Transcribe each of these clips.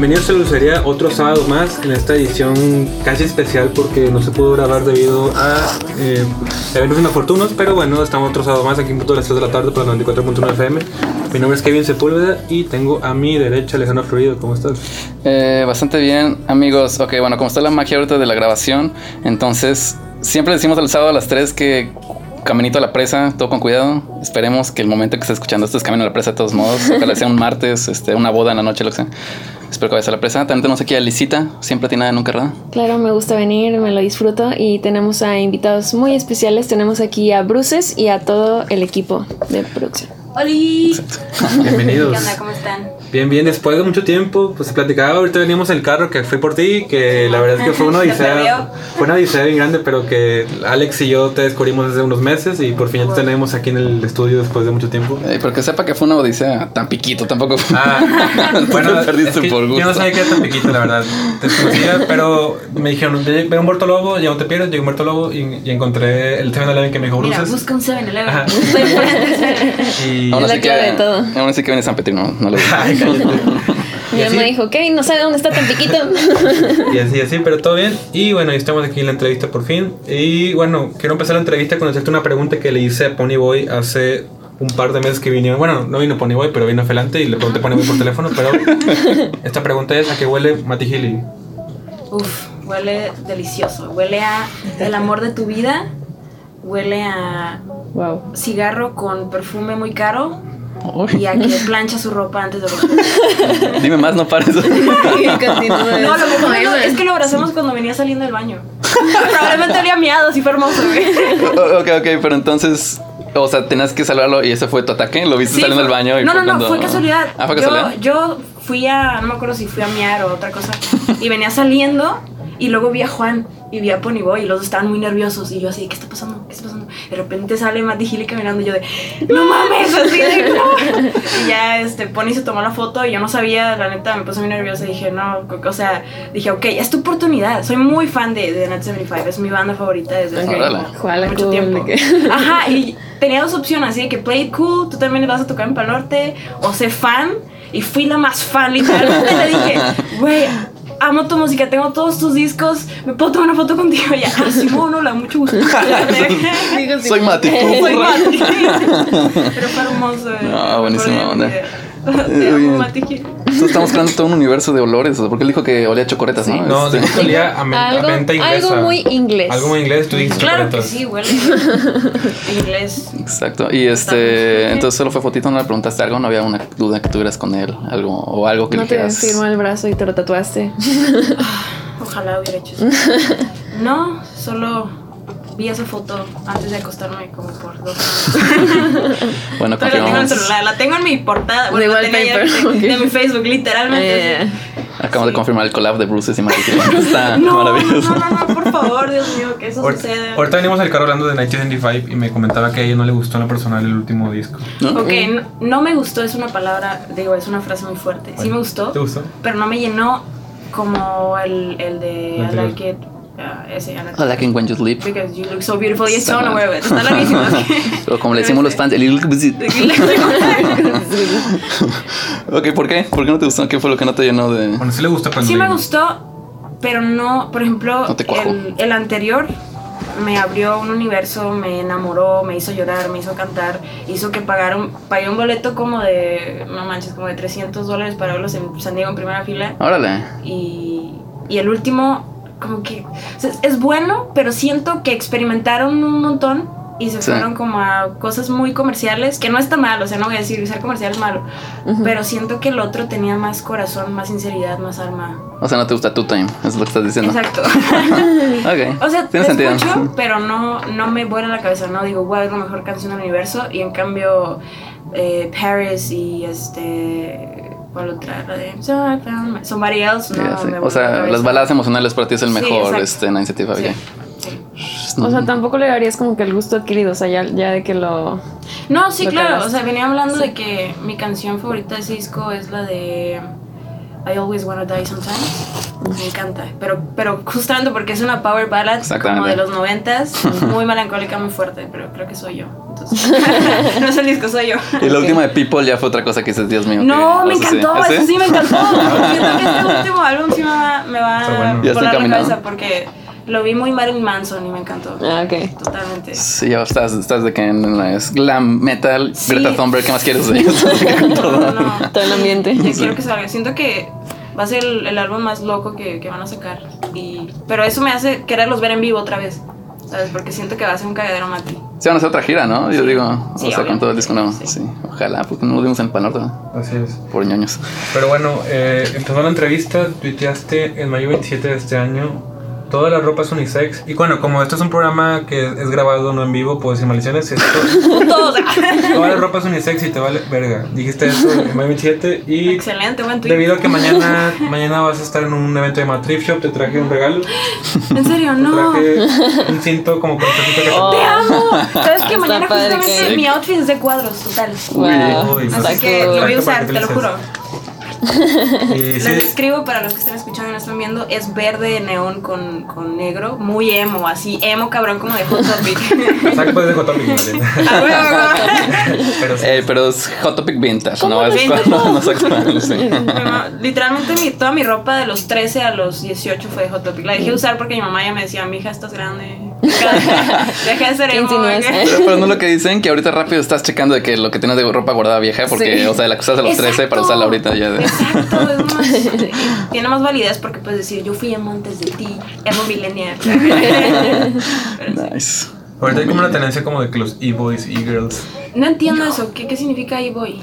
Bienvenidos a Lucería, otro sábado más en esta edición casi especial porque no se pudo grabar debido a eh, eventos inoportunos, pero bueno, estamos otro sábado más aquí en punto de las 3 de la tarde por la 94.1 FM. Mi nombre es Kevin Sepúlveda y tengo a mi derecha Alejandro Florido, ¿cómo estás? Eh, bastante bien, amigos. Ok, bueno, como está la magia ahorita de la grabación, entonces siempre decimos el sábado a las 3 que caminito a la presa, todo con cuidado. Esperemos que el momento que esté escuchando esto es camino a la presa de todos modos. Ojalá sea un martes, este, una boda en la noche, lo que sea. Espero que vayas a la presa. También tenemos aquí a Lisita, siempre tiene nada nunca, ¿verdad? Claro, me gusta venir, me lo disfruto y tenemos a invitados muy especiales. Tenemos aquí a Bruces y a todo el equipo de producción. ¡Holi! Bienvenidos. ¿Qué onda? ¿Cómo están? Bien, bien, después de mucho tiempo, pues se platicaba, ahorita veníamos en el carro que fue por ti, que la verdad es que fue una Se odisea, fue una odisea bien grande, pero que Alex y yo te descubrimos desde unos meses y por fin ya te tenemos aquí en el estudio después de mucho tiempo. Eh, pero que sepa que fue una odisea tan piquito, tampoco fue. Ah, bueno, Te perdiste es que por gusto. yo no sabía que era tan piquito, la verdad. Te desconocía, pero me dijeron, ve a Humberto Lobo, ya no te pierdas, llegué a Humberto Lobo y, y encontré el 7-Eleven que me dijo Mira, Bruces. busca un 7-Eleven. Ajá. Aún Es la así que, de todo. aún así que viene San Petrino, no lo cállate. Mi Y mamá dijo, Kevin, no sabe dónde está tan piquito. Y así, así, pero todo bien. Y bueno, ya estamos aquí en la entrevista por fin. Y bueno, quiero empezar la entrevista con hacerte una pregunta que le hice a Ponyboy hace un par de meses que vino. Bueno, no vino Ponyboy, pero vino Felante y le pregunté a Ponyboy por teléfono. Pero esta pregunta es: ¿a qué huele Matty Healy? Uf, huele delicioso. Huele a el amor de tu vida. Huele a wow. cigarro con perfume muy caro. Uy, Y a que plancha su ropa antes de dormir. Dime más, no pares. No, lo mejor no, es que lo abrazamos cuando venía saliendo del baño. Probablemente olía miado, si fue hermoso, güey. ok, ok, pero entonces. O sea, tenías que salvarlo y ese fue tu ataque. Lo viste Sí, saliendo del baño y no, fue no, no, fue casualidad. Ah, fue yo, casualidad. yo fui a, no me acuerdo si fui a miar o otra cosa, y venía saliendo y luego vi a Juan y vi a Ponyboy y los dos estaban muy nerviosos y yo así, ¿qué está pasando? ¿Qué está pasando? De repente sale Matty Healy caminando y yo de, no mames, así de, no. Y ya, este, Pony se tomó la foto y yo no sabía, la neta, me puse muy nerviosa y dije, no, o sea, dije, ok, es tu oportunidad. Soy muy fan de, de Net 75, es mi banda favorita desde hace Juala, mucho cool, tiempo. Ajá, y tenía dos opciones, así de que play it cool, tú también vas a tocar en Pal Norte, o sé fan, y fui la más fan, literalmente le dije, güey, amo tu música, tengo todos tus discos, me puedo tomar una foto contigo, y ya, ah, Simón, hola, mucho gusto. Digo, sí. Soy Mati. Soy Mati. Pero fue hermoso. eh. Ah, buenísima onda. de- Te amo, Oye. Mati. Entonces estamos creando todo un universo de olores. Porque él dijo que olía a chocoretas, ¿no? No, Este- dijo que olía a, men- a Algo, menta inglesa. algo muy inglés. Algo muy inglés, tú dijiste Claro que sí, huele inglés. Exacto. Y este, entonces solo fue fotito, no le preguntaste algo, no había una duda que tuvieras con él, algo o algo que No le te firmó el brazo y te lo tatuaste. Ojalá hubiera hecho eso. No, solo vi esa foto antes de acostarme como por dos horas. Bueno, Todavía la tengo en el confirmamos. celular, la tengo en mi portada, bueno, De la tenía ya wallpaper, de, mi Facebook, literalmente. Eh. Acabamos de confirmar el collab de Bruces y Mati. Está No, no, maravilloso. no, no, por favor, Dios mío, que eso suceda. Ahorita venimos al carro hablando de 1975 y me comentaba que a ella no le gustó en lo personal el último disco. ¿No? Ok, no, no me gustó, es una palabra, digo, es una frase muy fuerte. Sí me gustó, ¿Te gustó? pero no me llenó como el, el de El I like it. Uh, ese, I like it when you sleep. Because you look so beautiful y Está it. Está larguísimo. O como le decimos los fans, el Ok, ¿por qué? ¿Por qué no te gustó? ¿Qué fue lo que no te llenó de...? Bueno, sí le gusta, no Sí me gustó, pero no, por ejemplo, No te el, el anterior me abrió un universo, me enamoró, me hizo llorar, me hizo cantar, hizo que pagara un, pagué un boleto como de, no manches, como de 300 dólares para verlos en San Diego en primera fila. Órale. Y, y el último, como que o sea, es bueno, pero siento que experimentaron un montón y se Sí. fueron como a cosas muy comerciales, que no está mal, o sea, no voy a decir ser comercial es malo, pero siento que el otro tenía más corazón, más sinceridad, más alma. O sea, no te gusta tu time, es lo que estás diciendo. Exacto. Ok. o sea, tiene sentido. escucho, pero no, no me vuela la cabeza, no digo, wow, es la mejor canción del universo, y en cambio, eh, Paris y este... ¿Cuál otra? La de So I found my- Somebody Else. No, Ya sé. me O la sea, las baladas emocionales para ti es el Sí, mejor este, en iniciativa. Sí, ok. sí. O sea, tampoco le darías como que el gusto adquirido, o sea, ya, ya de que lo... No, sí, Lo claro. O sea, venía hablando de que mi canción favorita de ese disco es la de I Always Wanna Die Sometimes. Me encanta. Pero, pero justamente porque es una power ballad como de los noventas, muy melancólica, muy fuerte, pero creo que soy yo. no es el disco, soy yo. Y la última de People ya fue otra cosa que dices, Dios mío. No, me sí. encantó, ¿Ah, sí? eso sí me encantó. Siento que este último álbum sí me va, me va bueno. a volar la cabeza porque lo vi muy Marilyn Manson y me encantó. Ah, ok. Totalmente. Sí, ya estás, estás de que en la- es glam metal, Sí. Greta Thunberg, ¿qué más quieres de ellos? No, no, no. Todo el ambiente. Ya quiero que salga. Siento que va a ser el, el álbum más loco que, que van a sacar. Y, pero eso me hace quererlos ver en vivo otra vez. ¿Sabes? Porque siento que va a ser un cagadero Mati. Se van a hacer otra gira, ¿no? Yo digo, Sí, o sea, con todo el disco nuevo. Sí. Sí. ojalá, porque no lo vimos en el Pan Norte, ¿no? Así es. por ñoños. Pero bueno, eh, empezó la entrevista, tuiteaste en mayo 27 de este año. Toda la ropa es unisex. Y bueno, como esto es un programa que es grabado, no en vivo, puedo decir maldiciones. Esto, toda la ropa es unisex y te vale verga. Dijiste eso en mayo 27 y Excelente, buen tweet. debido a que mañana, mañana vas a estar en un evento llamado Thrift Shop, te traje un regalo. En serio, Te no. traje un cinto como con que Oh. Te amo. ¿Sabes que mañana justamente que- mi outfit es de cuadros, total. Wow. Uy, Así que lo voy a usar, te lo juro. Les sí, describo para los que están escuchando y no están viendo, es verde neón con, con negro, muy emo, así emo cabrón como de Hot Topic. saca pues de Hot Topic, ¿vale? Pero sí. Eh, pero es Hot Topic Vintage, ¿Cómo ¿no? Es vintage? no actual, sí. Literalmente mi, toda mi ropa de los 13 a los 18 fue de Hot Topic. La dejé de usar porque mi mamá ya me decía, mi hija, estás grande. Deja de ser ¿Qué emo. insinúas? ¿qué?" Pero, pero no lo que dicen, que ahorita rápido estás checando de que lo que tienes de ropa guardada vieja, porque, Sí. o sea, la que usas a los 13 para Exacto. usarla ahorita ya. De... Exacto, es más, tiene más validez porque puedes decir, yo fui emo antes de ti, emo millennial. Nice. Ahorita hay como una tendencia como de que los e-boys, e-girls. No entiendo eso, ¿qué, qué significa e-boy?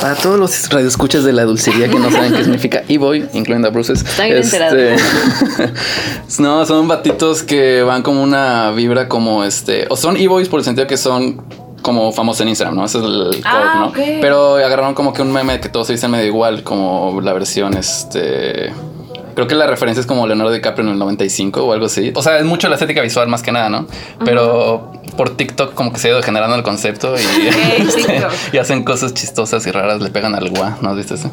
Para todos los radioescuchas de la dulcería que no saben qué significa e-boy, incluyendo a Bruces. Está bien enterado. no, son batitos que van como una vibra como este. O son e-boys por el sentido que son como famosos en Instagram, ¿no? Ese es el core, Ah, ¿no? ok. Pero agarraron como que un meme que todos se dicen medio igual, como la versión este. Creo que la referencia es como Leonardo DiCaprio en el 95 o algo así. O sea, es mucho la estética visual más que nada, ¿no? Pero por TikTok como que se ha ido generando el concepto y, este, y hacen cosas chistosas y raras, le pegan al gua, ¿no has visto eso?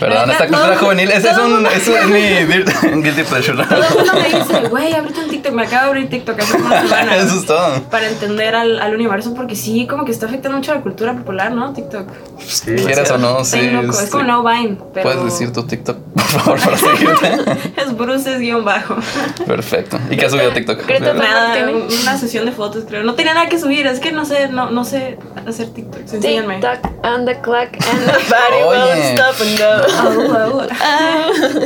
Perdón, Neta, esta cultura todo- juvenil, ese es, todo un, es mi guilty- pleasure. Todo el mundo me dice, güey, ábrete un TikTok. Me acabo de abrir TikTok hace como una semana. Eso es todo. Para entender al, al universo, porque sí, como que está afectando mucho a la cultura popular, ¿no? TikTok. Quieras o no, sí. loco. Es como No Vine, pero. Puedes decir tu TikTok, por favor, para seguirte. Es Bruces guion bajo. Perfecto. ¿Y qué has subido a TikTok? Greta Nada, una sesión de fotos, creo. No tenía nada que subir, es que no sé, no, no sé hacer TikTok. Enséñame. TikTok on the clock and the body Oye. won't stop and go.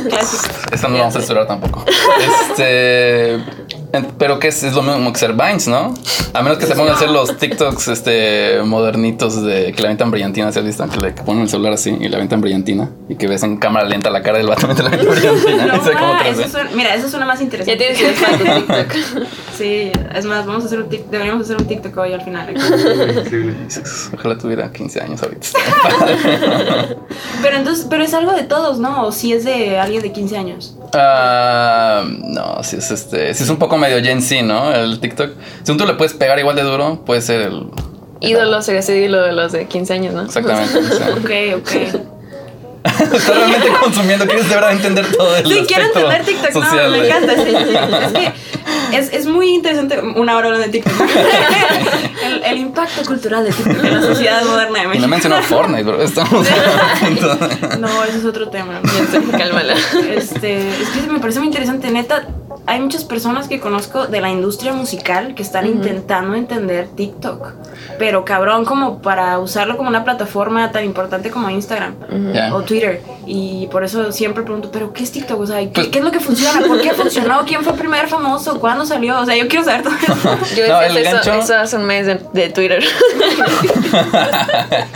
Clásico. Esta no la vamos a censurar tampoco. Este. Pero que es, es lo mismo que ser Vines, ¿no? A menos que se pongan a hacer los TikToks este, modernitos de que le aventan brillantina, ¿se has visto? Que le que ponen el celular así y le aventan brillantina y que ves en cámara lenta la cara del vato mientras le aventan brillantina. No, eso suena- mira, eso suena más Ya interesante. tienes para tu TikTok. Sí, es más, vamos a hacer un TikTok, deberíamos hacer un TikTok hoy al final. Ojalá tuviera 15 años ahorita. Pero entonces, pero es algo de todos, ¿no? O si es de alguien de 15 años. Ah, no, si es este, si es un poco medio Gen Z, ¿no? El TikTok. Si un tú le puedes pegar igual de duro, puede ser el. Ídolo sería ese ídolo de los de 15 años, ¿no? Exactamente. Ok, ok. Estás realmente consumiendo, quieres de verdad entender todo el Sí, quiero entender TikTok, no, me encanta. sí, sí. Es que es, es muy interesante una hora hablando de TikTok. el, el impacto cultural de TikTok en la sociedad moderna de Y no México. mencionó Fortnite, bro. Estamos No, ese es otro tema. Cálmala. Este, es que me parece muy interesante, neta. Hay muchas personas que conozco de la industria musical que están intentando entender TikTok. Pero cabrón, como para usarlo como una plataforma tan importante como Instagram o Twitter. Y por eso siempre pregunto, ¿pero qué es TikTok? O sea, ¿qué, Pues- qué es lo que funciona? ¿Por qué funcionó? ¿Quién fue el primer famoso? ¿Cuándo salió? O sea, yo quiero saber todo eso. Yo No, decía el eso, gancho- eso hace un mes de, de Twitter.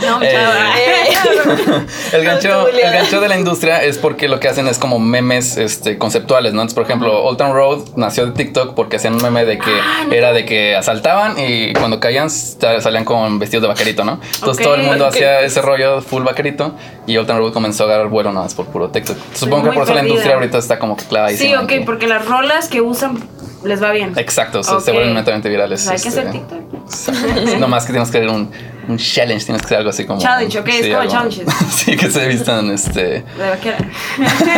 No, Eh. El gancho, el gancho de la industria es porque lo que hacen es como memes este, conceptuales, ¿no? Entonces, por ejemplo, Old Town Road nació de TikTok porque hacían un meme de que Ah, no. era de que asaltaban y cuando caían sa- salían con vestidos de vaquerito, ¿no? Entonces todo el mundo hacía ese rollo full vaquerito y Old Town Road comenzó a agarrar vuelo nada más por puro TikTok. Supongo que por eso la industria ahorita está como que clavadísima. Sí, ok, que- porque las rolas que usan les va bien. Exacto, se- se vuelven netamente virales. O sea, hay que este, hacer TikTok. No más que tienes que hacer un, un challenge, tienes que hacer algo así como. Challenge, ok, es como algo- challenges. sí, que se vistan este. De vaquera.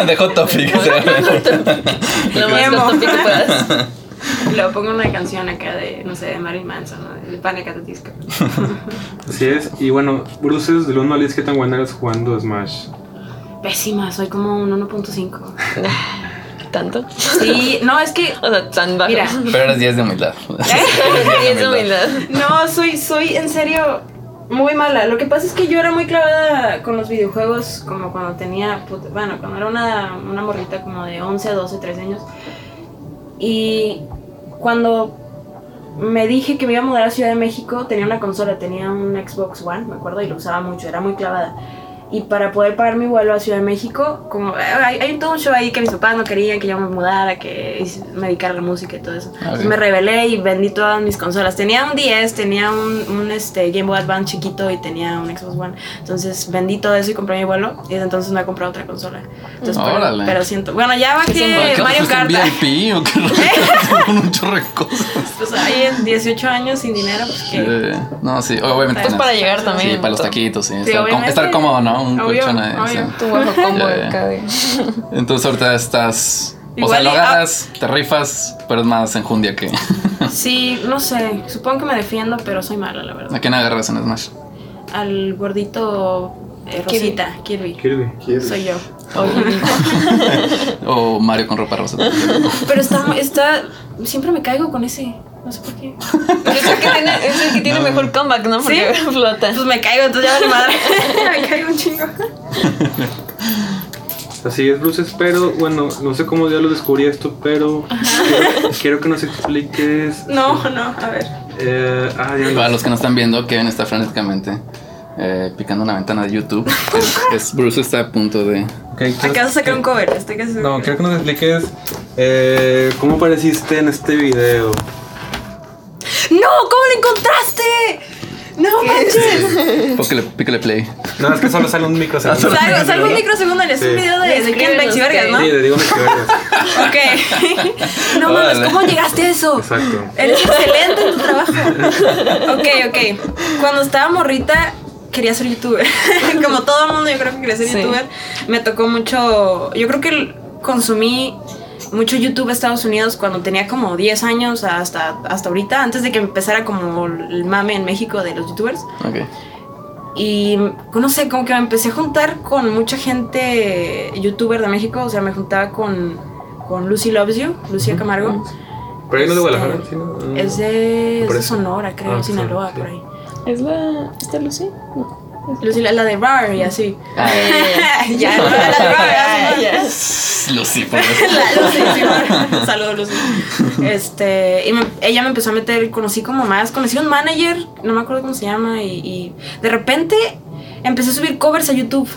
de Hot Topic. o sea. Lo más Emo. corto que puedas. Y luego pongo una canción acá de, no sé, de Marilyn Manson, ¿no? De Panic at the Disco. Así es. Y bueno, Bruces, del 1 al 10, ¿qué tan buena eres jugando Smash? Pésima, soy como un 1.5. ¿Tanto? Sí, no, es que... O sea, tan bajo. Mira. Pero eres 10 de humildad. Y es humildad. No, soy, soy en serio muy mala. Lo que pasa es que yo era muy clavada con los videojuegos como cuando tenía, bueno, cuando era una, una morrita como de 11, 12, 13 años. Y cuando me dije que me iba a mudar a Ciudad de México, tenía una consola, tenía un Xbox One, me acuerdo, y lo usaba mucho, era muy clavada. Y para poder pagar mi vuelo a Ciudad de México, como hay, hay todo un show ahí que mis papás no querían que yo me mudara, que me dedicara a la música y todo eso. Entonces me rebelé y vendí todas mis consolas. Tenía un 10, tenía un, un, este, Game Boy Advance chiquito y tenía un Xbox One. Entonces vendí todo eso y compré mi vuelo. Y desde entonces me he comprado otra consola. Entonces, pero, Órale. pero siento. Bueno, ya bajé ¿Qué Mario Kart. VIP o qué Con un chorro de cosas. Pues ahí en 18 años sin dinero, pues que. Eh, no, sí, obviamente. Es tienes- para llegar también, Sí, para los taquitos, sí. Sí, estar cómodo, ¿no? Un Obvio, colchón ahí. obvio. sí. Tu bajo combo de- Entonces ahorita estás. o Igual sea, lo ah. agarras, te rifas, pero es más enjundia que. Sí, no sé. Supongo que me defiendo, pero soy mala, la verdad. ¿A quién agarras en Smash? Al gordito eh, Kirby. Rosita, Kirby. Kirby. Soy yo. O Mario con ropa rosa. Pero está, está. Siempre me caigo con ese. No sé por qué. Pero es el que tiene, es el que tiene mejor comeback, ¿no? Porque flota. Pues me caigo, entonces ya vale madre. me caigo un chingo. Así es, Bruces, pero bueno, no sé cómo ya lo descubrí esto, pero quiero, quiero que nos expliques. No, no, a ver. Eh, ah, ya Para los que no están viendo, Kevin está frenéticamente eh, picando una ventana de YouTube. Es, es- Bruce está a punto de. Ok, quiero- Acabo de sacar un cover, estoy casi segura. No, quiero que nos expliques eh, cómo apareciste en este video. ¡No! ¿Cómo lo encontraste? ¡No manches! Pícale, pícale play. No, es que solo sale un microsegundo. Salgo, salgo un microsegundo, es un Sí. video de, de Ken Vergas. ¿no? Sí, le digo que Ok. no mames, Órale. ¿cómo llegaste a eso? Exacto. Eres excelente en tu trabajo. Ok, ok. Cuando estaba morrita, quería ser youtuber. Como todo el mundo, yo creo que quería ser Sí. youtuber. Me tocó mucho. Yo creo que consumí mucho YouTube a Estados Unidos cuando tenía como 10 años hasta, hasta ahorita, antes de que empezara como el mame en México de los youtubers. Ok. Y no sé, como que me empecé a juntar con mucha gente youtuber de México. O sea, me juntaba con, con Lucy Loves You, Lucía Camargo. Pero ahí no es de Guadalajara, Este, ¿sí? no? Es de, es Por de. Sonora, creo, Ah, Sinaloa, sí. por ahí. ¿Es la. ¿Esta Lucy? No. Lucy, la, de Rar y así. Ah, ya, no, la de Rar, ya. Lucy, por Lucy. Saludos, Lucy. Este, y me- ella me empezó a meter, conocí como más, conocí a un manager, no me acuerdo cómo se llama, y, y de repente empecé a subir covers a YouTube.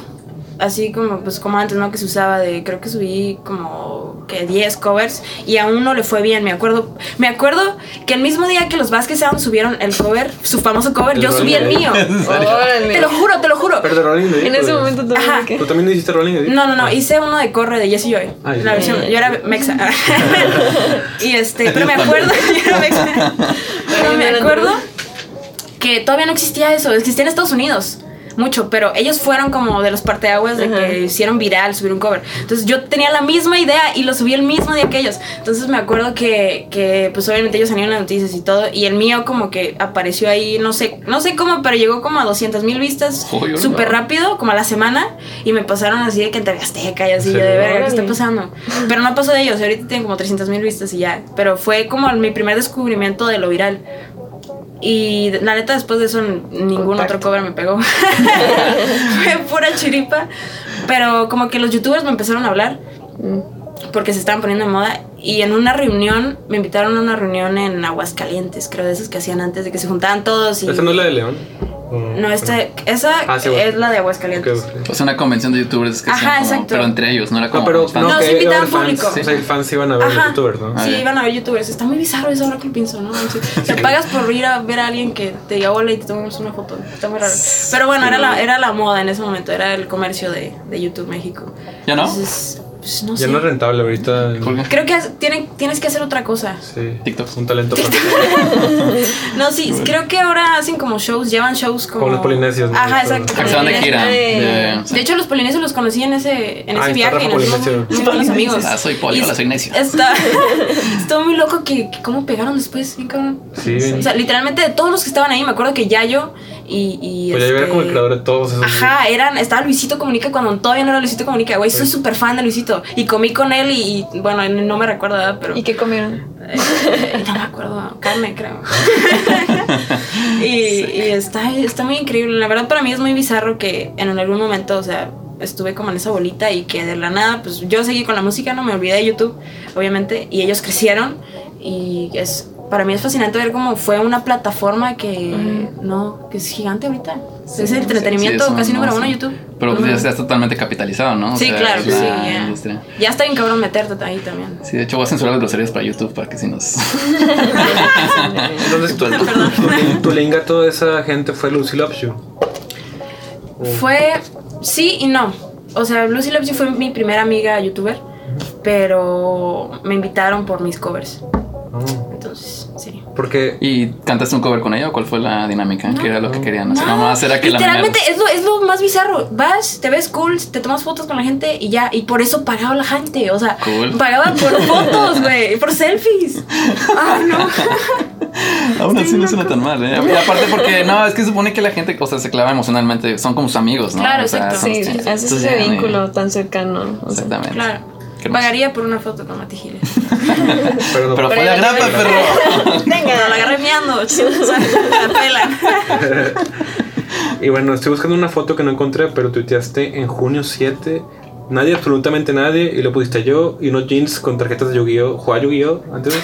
Así como, pues como antes, ¿no? Que se usaba de, creo que subí como que 10 covers y a uno le fue bien, me acuerdo. Me acuerdo que el mismo día que los Vázquez Sound subieron el cover, su famoso cover, El yo subí el mío. Te lo juro, te lo juro. Pero de Rolling En ese pues. momento tú Ajá. ¿Tú también hiciste Rolling Deep? No, no, no, hice uno de corre de Jesse Joy. Ah, la sí. versión, yo era mexa. y este, pero me acuerdo, yo era mexa. Pero me acuerdo que todavía no existía eso, existía en Estados Unidos. Mucho, pero ellos fueron como de los parteaguas de Ajá. que hicieron viral, subir un cover. Entonces yo tenía la misma idea y lo subí el mismo día que ellos. Entonces me acuerdo que, que pues obviamente ellos salieron en las noticias y todo. Y el mío como que apareció ahí, no sé, no sé cómo, pero llegó como a 200 mil vistas Uy, súper rápido, como a la semana. Y me pasaron así de que en TV Azteca y así, ¿En yo de verga, ¿qué está pasando? Pero no pasó de ellos, ahorita tienen como 300 mil vistas y ya. Pero fue como mi primer descubrimiento de lo viral. Y la neta, después de eso, ningún Contacto. otro cover me pegó. Fue pura chiripa. Pero como que los youtubers me empezaron a hablar porque se estaban poniendo de moda. Y en una reunión, me invitaron a una reunión en Aguascalientes, creo, de esas que hacían antes, de que se juntaban todos. Y... ¿Esa no es la de León? ¿O- No, esta, esa Ah, sí, es la de Aguascalientes. Ok, ok. Es una convención de youtubers que Ajá, como- exacto. Pero entre ellos, no era como. No, pero fans. No, sí invitaban haber fans, público. O sea, fans iban a ver Ajá. youtubers, ¿no? Ah, Sí, iban a ver youtubers. Está muy bizarro eso ahora que lo pienso, ¿no? Sí. Te pagas por ir a ver a alguien que te diga hola y te tomamos una foto. Está muy raro. Pero bueno, era la, era la moda en ese momento. Era el comercio de, de YouTube México. ¿Ya no? Entonces, pues no Ya sé. no es rentable ahorita. Creo que tiene- tienes que hacer otra cosa. Sí. TikTok. Un talento para. No, sí, creo que ahora hacen como shows, llevan shows como. Como los polinesios, ¿no? Ajá, exacto. Ah, que se van de gira. Eh, De- De hecho, los polinesios los conocí en ese, en Ah, ese está viaje. Rafa y nos buenos amigos. Ah, soy poli, Y hola, soy necio. Está, está muy loco que, que cómo pegaron después, bien cabrón. Sí. O sea, literalmente de todos los que estaban ahí, me acuerdo que Yayo y. y Pues ya yo era este- como el creador de todos esos. Ajá, eran, estaba Luisito Comunica cuando todavía no era Luisito Comunica, güey, soy súper fan de Luisito. Y comí con él y, y, bueno, no me recuerdo. Pero... ¿Y qué comieron? Eh, no me acuerdo, carne creo. y y está, está muy increíble. La verdad para mí es muy bizarro que en algún momento, o sea, estuve como en esa bolita y que de la nada, pues yo seguí con la música, no me olvidé de YouTube, obviamente, y ellos crecieron y es... Para mí es fascinante ver cómo fue una plataforma que no, que es gigante ahorita. es el entretenimiento Sí, casi no, número uno sí. YouTube. Pero Ujú. ya está totalmente capitalizado, ¿no? O Sí, sea, claro, sí, ya. industria. Ya está bien cabrón meterte ahí también. Sí, de hecho voy a censurar las groserías para YouTube para que si nos... Entonces, tu, tu, link a toda esa gente fue Lucy. Oh. Fue sí y no. O sea, Lucy Loves You fue mi primera amiga youtuber, pero me invitaron por mis covers. Oh. Entonces, sí. Porque ¿Y cantaste un cover con ella o cuál fue la dinámica? ¿Qué era lo que querían hacer? No, Nomás era que la literalmente memearas. es lo, es lo más bizarro. Vas, te ves cool, te tomas fotos con la gente y ya. Y por eso pagaba la gente. O sea, Cool. pagaban por fotos, güey. Por selfies. Ay, no. Aún así no suena tan mal, ¿eh? Y aparte porque, no, es que supone que la gente, o sea, se clava emocionalmente, son como sus amigos, ¿no? Claro, O sea, exacto. Sí, haces ese vínculo tan cercano. o sea. Exactamente. Claro. Pagaría por una foto con Mati Giles. pero no, Pero fue de Pero- agrapa, perro. Venga, la agarré meando. La pela. Y bueno, estoy buscando una foto que no encontré, pero tuiteaste en junio 7. Nadie, absolutamente nadie, y lo pusiste yo, y unos jeans con tarjetas de Yu-Gi-Oh! ¿Juega Yu-Gi-Oh! antes?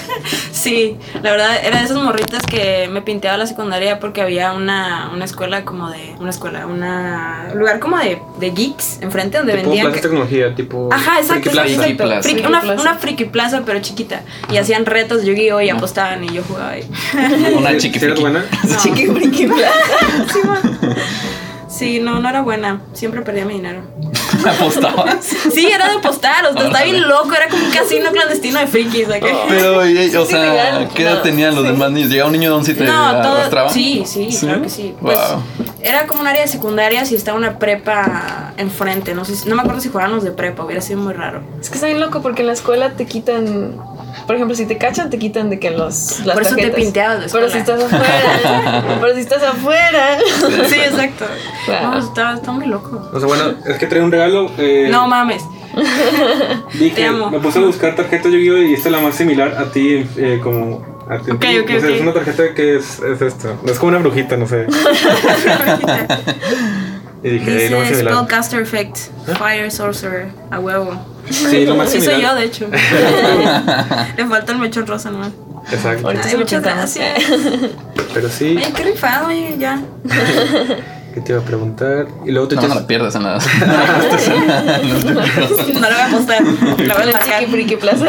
Sí, la verdad era de esas morritas que me pinteaba la secundaria porque había una, una escuela como de. Una escuela, una. lugar como de, de geeks enfrente donde tipo vendían. Plaza de Tecnología, tipo. Ajá, exacto, Friki Plaza. exacto, Friki exacto. Plaza. Friki- Friki una, una friki plaza, pero chiquita. Y hacían retos de Yu-Gi-Oh! y apostaban y yo jugaba ahí. Una ¿Sí- chiqui friki. buena? No. Chiqui friki plaza. Sí, no, no era buena. Siempre perdía mi dinero. ¿Apostabas? Sí, era de apostar, o sea, estaba bien loco, era como un casino clandestino de frikis. Pero, y- o sea. ¿qué edad No, tenían los sí. demás niños? ¿Llegaba un niño de 11 y te No, todo. arrastraba? Sí, sí, claro que sí. Pues era como un área de secundarias y estaba una prepa enfrente. No sé, si- no me acuerdo si jugaban los de prepa, hubiera sido muy raro. Es que está bien loco porque en la escuela te quitan. Por ejemplo, si te cachan, te quitan de que los. Las Por eso te tarjetas. pinteabas de Pero si estás afuera. pero si estás afuera. Sí, exacto. Wow. No, está, está muy loco. O sea, bueno, es que trae un regalo. eh, No mames. Dije, Te amo. me puse a buscar tarjetas Yu-Gi-Oh! y esta es la más similar a ti, eh, como. A ti, Ok, ok, o sea, ok. Es una tarjeta que es, es esta. Es como una brujita, no sé. y dije, "Ey, lo más Dice similar. Spellcaster Effect. Fire Sorcerer. A huevo. Sí, lo más Sí, soy yo, similar. de hecho. Le falta el mechón rosa nomás. Exacto. Ahorita Ay, muchas gracias. Pero sí, Oye, qué rifado, oye, ya. ¿qué te iba a preguntar? Y luego te No, no echas- la pierdas en las... No lo voy a apostar. Lo voy a La friki plaza.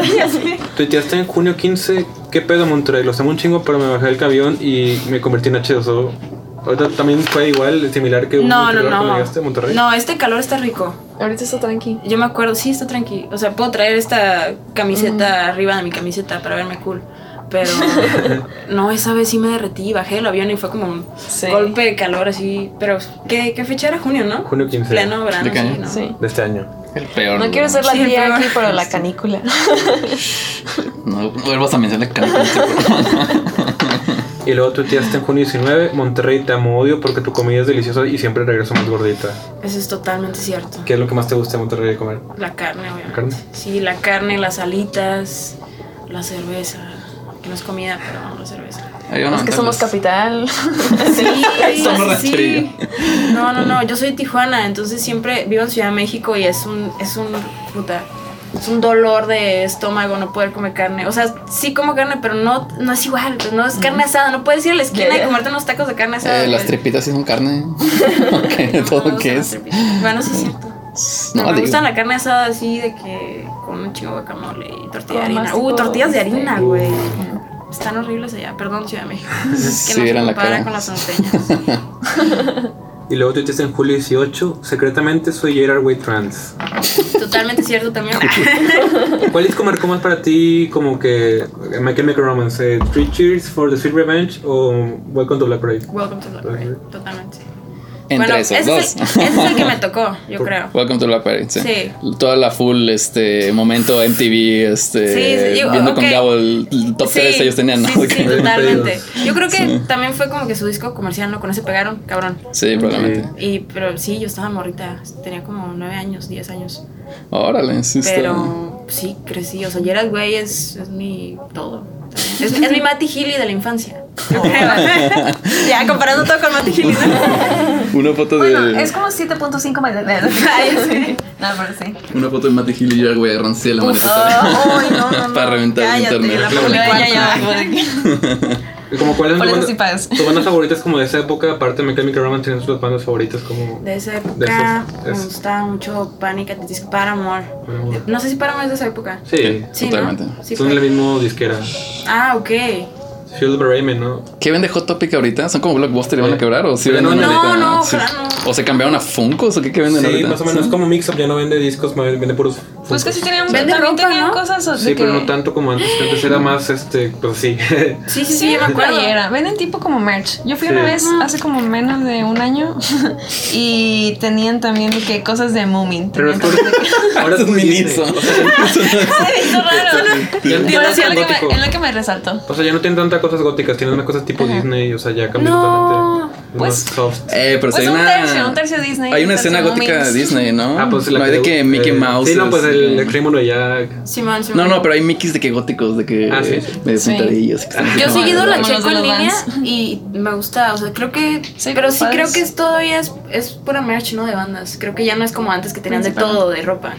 Tuiteaste en junio 15, ¿qué pedo Monterrey? Lo amo un chingo, pero me bajé del camión y me convertí en H2O. Ahorita también fue igual, similar que un No, no, no. llegaste Monterrey. No, este calor está rico. Ahorita está tranqui. Yo me acuerdo, sí, está tranqui. O sea, puedo traer esta camiseta arriba de mi camiseta para verme cool. Pero no, esa vez sí me derretí, bajé del avión y fue como un Sí. golpe de calor así. Pero, ¿qué, qué fecha era? Junio, ¿no? Junio 15. Pleno verano, ¿De qué sí, año? ¿no? Sí. De este año. El peor. No quiero ser la Sí, tía aquí, pero la canícula. No, no vuelvas a mencionar este programa. Y luego tuiteaste en junio 19, Monterrey te amo odio porque tu comida es deliciosa y siempre regreso más gordita. Eso es totalmente cierto. ¿Qué es lo que más te gusta de Monterrey de comer? La carne, obviamente. ¿La carne? Sí, la carne, las alitas, la cerveza. Que no es comida, pero la cerveza. Es que somos capital. Sí, Somos sí. No, no, no, yo soy de Tijuana, entonces siempre vivo en Ciudad de México y es un, es un, puta, es un dolor de estómago no poder comer carne. O sea, sí como carne, pero no, no es igual, pues no es carne asada, no puedes ir a la esquina ya. y comerte unos tacos de carne asada. Eh, las tripitas sí son carne. ¿Qué? No, ¿Todo son es? Bueno, sí es cierto. No, me digo. gusta la carne asada así de que con un chingo de guacamole y tortilla de harina. Uh, tortillas de harina, güey. Están horribles allá, perdón Ciudad de México. Es que Sí, no se la cara. con las norteñas. Y luego tuiteaste en julio 18, secretamente soy Gerard Way Trans. Totalmente cierto también. ¿Cuál disco marcó más para ti como que My Chemical Romance? eh, Three Cheers for the Sweet Revenge o Welcome to Black Parade? Welcome to Black Parade, totalmente. Entre bueno, esos ese dos. Es el, ese es el que me tocó, yo Por- creo. Welcome to Black Parade, sí. Sí. Toda la full este momento MTV, este Sí, sí, yo- viendo con ok. Gabo el, el top Sí, 3 ellos tenían, ¿no? Sí, sí, Bien totalmente. Yo creo que Sí. también fue como que su disco comercial, ¿no? Con ese pegaron, cabrón. Sí, probablemente. Y, pero sí, yo estaba morrita, tenía como 9 años, 10 años. Órale, sí está. Pero sí, crecí, o sea, Gerard Way es, es mi todo. Es, es mi Matty Healy de la infancia. yo creo. ya, comparando todo con Matty Healy, ¿no? Una foto de Bueno, es como 7.5 más de Ay, sí. No, pero sí. una foto de Matty Hill y Gerard Way rancié la maneta. Ay, no, no, no. Para reventar el internet. Ya, ya, ya. ¿Y como cuál es tu banda, tu banda favorita es como de esa época? Aparte de My Chemical Romance, ¿tienes tus bandas favoritas como...? De esa De época esas, me es- gustaba mucho Panic! at the Disco, Paramore. Paramore. No sé si Paramore es de esa época. Sí, Sí, Totalmente. ¿no? Sí, son fue. la misma disquera. Ah, ok. Feel the Raymond, ¿no? ¿Qué vende Hot Topic ahorita? ¿Son como Blockbuster y van a quebrar? ¿O sí Pero venden no, ahorita? no, Sí. no. ¿O se cambiaron a Funkos o qué, qué venden Sí, ahorita? más o menos como Mix Up, ya no vende discos, vende puros... Pues que sí tenían, Vende también ropa, tenían ¿no? cosas o- de Sí, que... pero no tanto como antes. Antes era más, este, pues sí. Sí, sí, sí, Sí, yo me acuerdo. Venden tipo como merch. Yo fui Sí. una vez hace como menos de un año y tenían también de que cosas de Moomin. Pero es que- ahora es Es muy miniso. Sea, Ay, hizo raro. sí, es lo que me- me resaltó. O sea, ya no tienen cosas góticas, tienen más cosas tipo Disney, o sea, ya cambió No, totalmente. pues- soft. Eh, pero Pues hay un una... tercio, un tercio Disney. Hay una escena gótica de. Disney, ¿no? Ah, pues la no hay de que Mickey eh, Mouse. Sí, no, pues es, el eh, Extremo de Jack. Simón, Simón. No, no, pero hay Mickeys de que góticos, de que Ah, sí, sí. medio Sí. Yo como- seguido la checo en línea y me gusta, o sea, creo que... Sí, pero sí creo que es todavía es, es pura merch, ¿no? De bandas. Creo que ya no es como antes que tenían de todo, de ropa.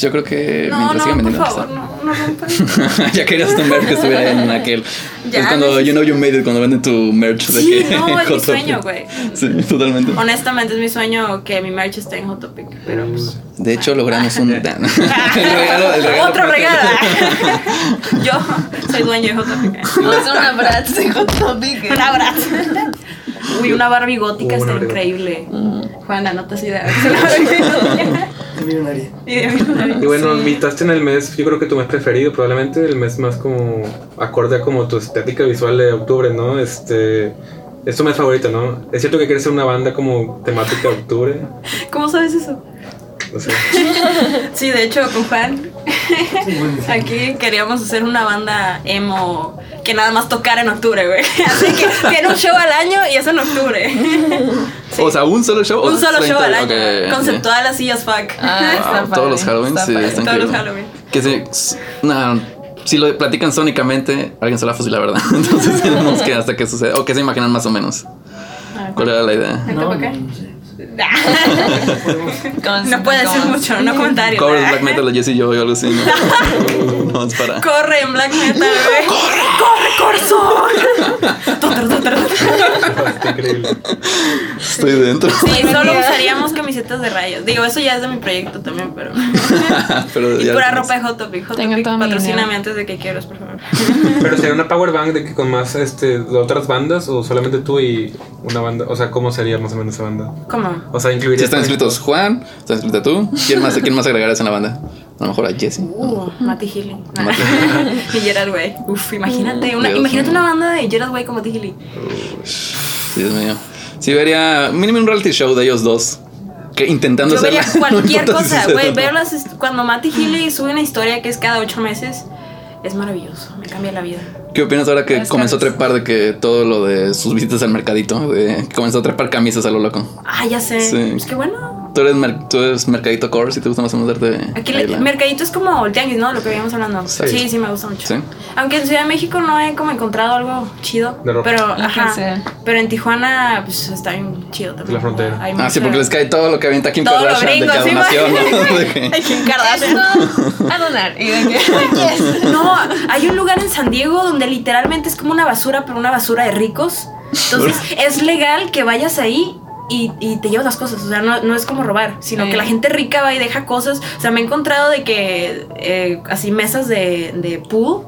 Yo creo que No, mientras no, sigan por vendiendo. favor, no, no rompan. ya querías tu merch que estuviera en aquel. Ya, es cuando no You Know You Made It, cuando venden tu merch de Sí, que. no, es mi sueño, güey. Sí, totalmente. Honestamente, es mi sueño que mi merch esté en Hot Topic, pero pues... De hecho, logramos un. el regalo, el regalo Otro regalo. Yo soy dueño de Hot Topic. Vamos a hacer una Bratz de Hot Topic. Un abrazo. Uy, una Barbie gótica está increíble. Juana, no te has idea. Millonaria. Y bueno, invitaste en el mes, yo creo que tu mes preferido, probablemente el mes más como acorde a como tu estética visual de octubre, ¿no? Este. Es tu mes favorito, ¿no? Es cierto que quieres ser una banda como temática de octubre. ¿Cómo sabes eso? No sé. Sí, de hecho, con Juan, aquí queríamos hacer una banda emo que nada más tocara en octubre, güey. Así que tiene un show al año y es en octubre. O sea, un solo show. o Un solo show al 30? año. Ok, Conceptual así as fuck. Ah, Wow, todos los Halloween, está sí, padre. están Todos los. Halloween. Que sí, no, si lo platican sónicamente, alguien se la fusil, la verdad. Entonces tenemos que hasta que suceda, o que se imaginan más o menos. ¿Cuál era la idea? ¿Vente No, no sé. No puede decir mucho, no comentarios. Covers Black Metal de Jesse y yo o algo así, ¿no? no, es para. Corre en Black Metal, güey. ¡Corre! ¡Corre. Está increíble. Estoy dentro. Sí, solo usaríamos camisetas de rayos. Digo, eso ya es de mi proyecto también, pero. Pero Y pura ropa de Hot Topic. Hot Topic, patrocíname antes de que quieras, por favor. Pero sería una power band de que con más este de otras bandas o solamente tú y una banda, o sea, ¿cómo sería más o menos esa banda? ¿Cómo? O sea, Si incluiría están inscritos Juan, estás inscrita tú. ¿Quién más, ¿Quién más agregarás en la banda? A lo mejor a Jesse. Uh, Matty Healy. Y Gerard Way. Uf, imagínate. Una, Dios imagínate mío. una banda de Gerard Way como Matty Healy. Dios mío. Sí, vería mínimo un reality show de ellos dos. Que intentando Yo vería hacerla. No cualquier si cosa, güey. o no. Veo las. est- Cuando Matty Healy sube una historia que es cada ocho meses, es maravilloso. Me cambia la vida. ¿Qué opinas ahora que comenzó a trepar de que todo lo de sus visitas al mercadito? De que comenzó a trepar camisas a lo loco. Ah, ya sé. Sí. Pues qué bueno. Tú eres, mer- tú eres mercadito core si te gusta más o menos darte. Aquí la- mercadito es como el tianguis, ¿no? Lo que habíamos hablando. Sí. Sí, sí, me gusta mucho. Sí. Aunque en Ciudad de México no he como encontrado algo chido. De ropa. Pero, Ajá, sí. Pero en Tijuana, pues está bien chido también. La frontera. Hay Ah, sí, mucha- porque les cae todo lo que avienta Kim Todo lo Kardashian de gringo, cada sí. ¿no? De que- Ay, Kim Kardashian. A donar. Y de. Yes. No, hay un lugar en San Diego donde literalmente es como una basura, pero una basura de ricos. Entonces es legal que vayas ahí y, y te llevas las cosas. O sea, no, no es como robar, sino que la gente rica va y deja cosas. O sea, me he encontrado de que eh, así mesas de, de pool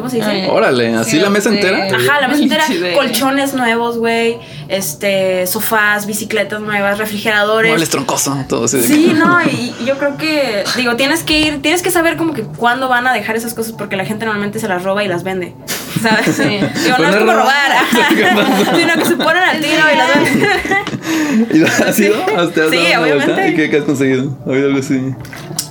¿Cómo se dice? Ay, Órale, ¿así la mesa entera? Ajá, la mesa entera, colchones nuevos, güey, este, sofás, bicicletas nuevas, refrigeradores. Muebles troncoso, todo así. Sí, no, y y yo creo que, digo, tienes que ir, tienes que saber como que cuándo van a dejar esas cosas porque la gente normalmente se las roba y las vende, ¿sabes? Sí. Digo, no Pues es no como roba. robar, sino que se ponen al tiro y venden. ¿Y has ido? ¿Te has Sí, dado obviamente. ¿Y qué, qué has conseguido? ¿Ha habido algo así?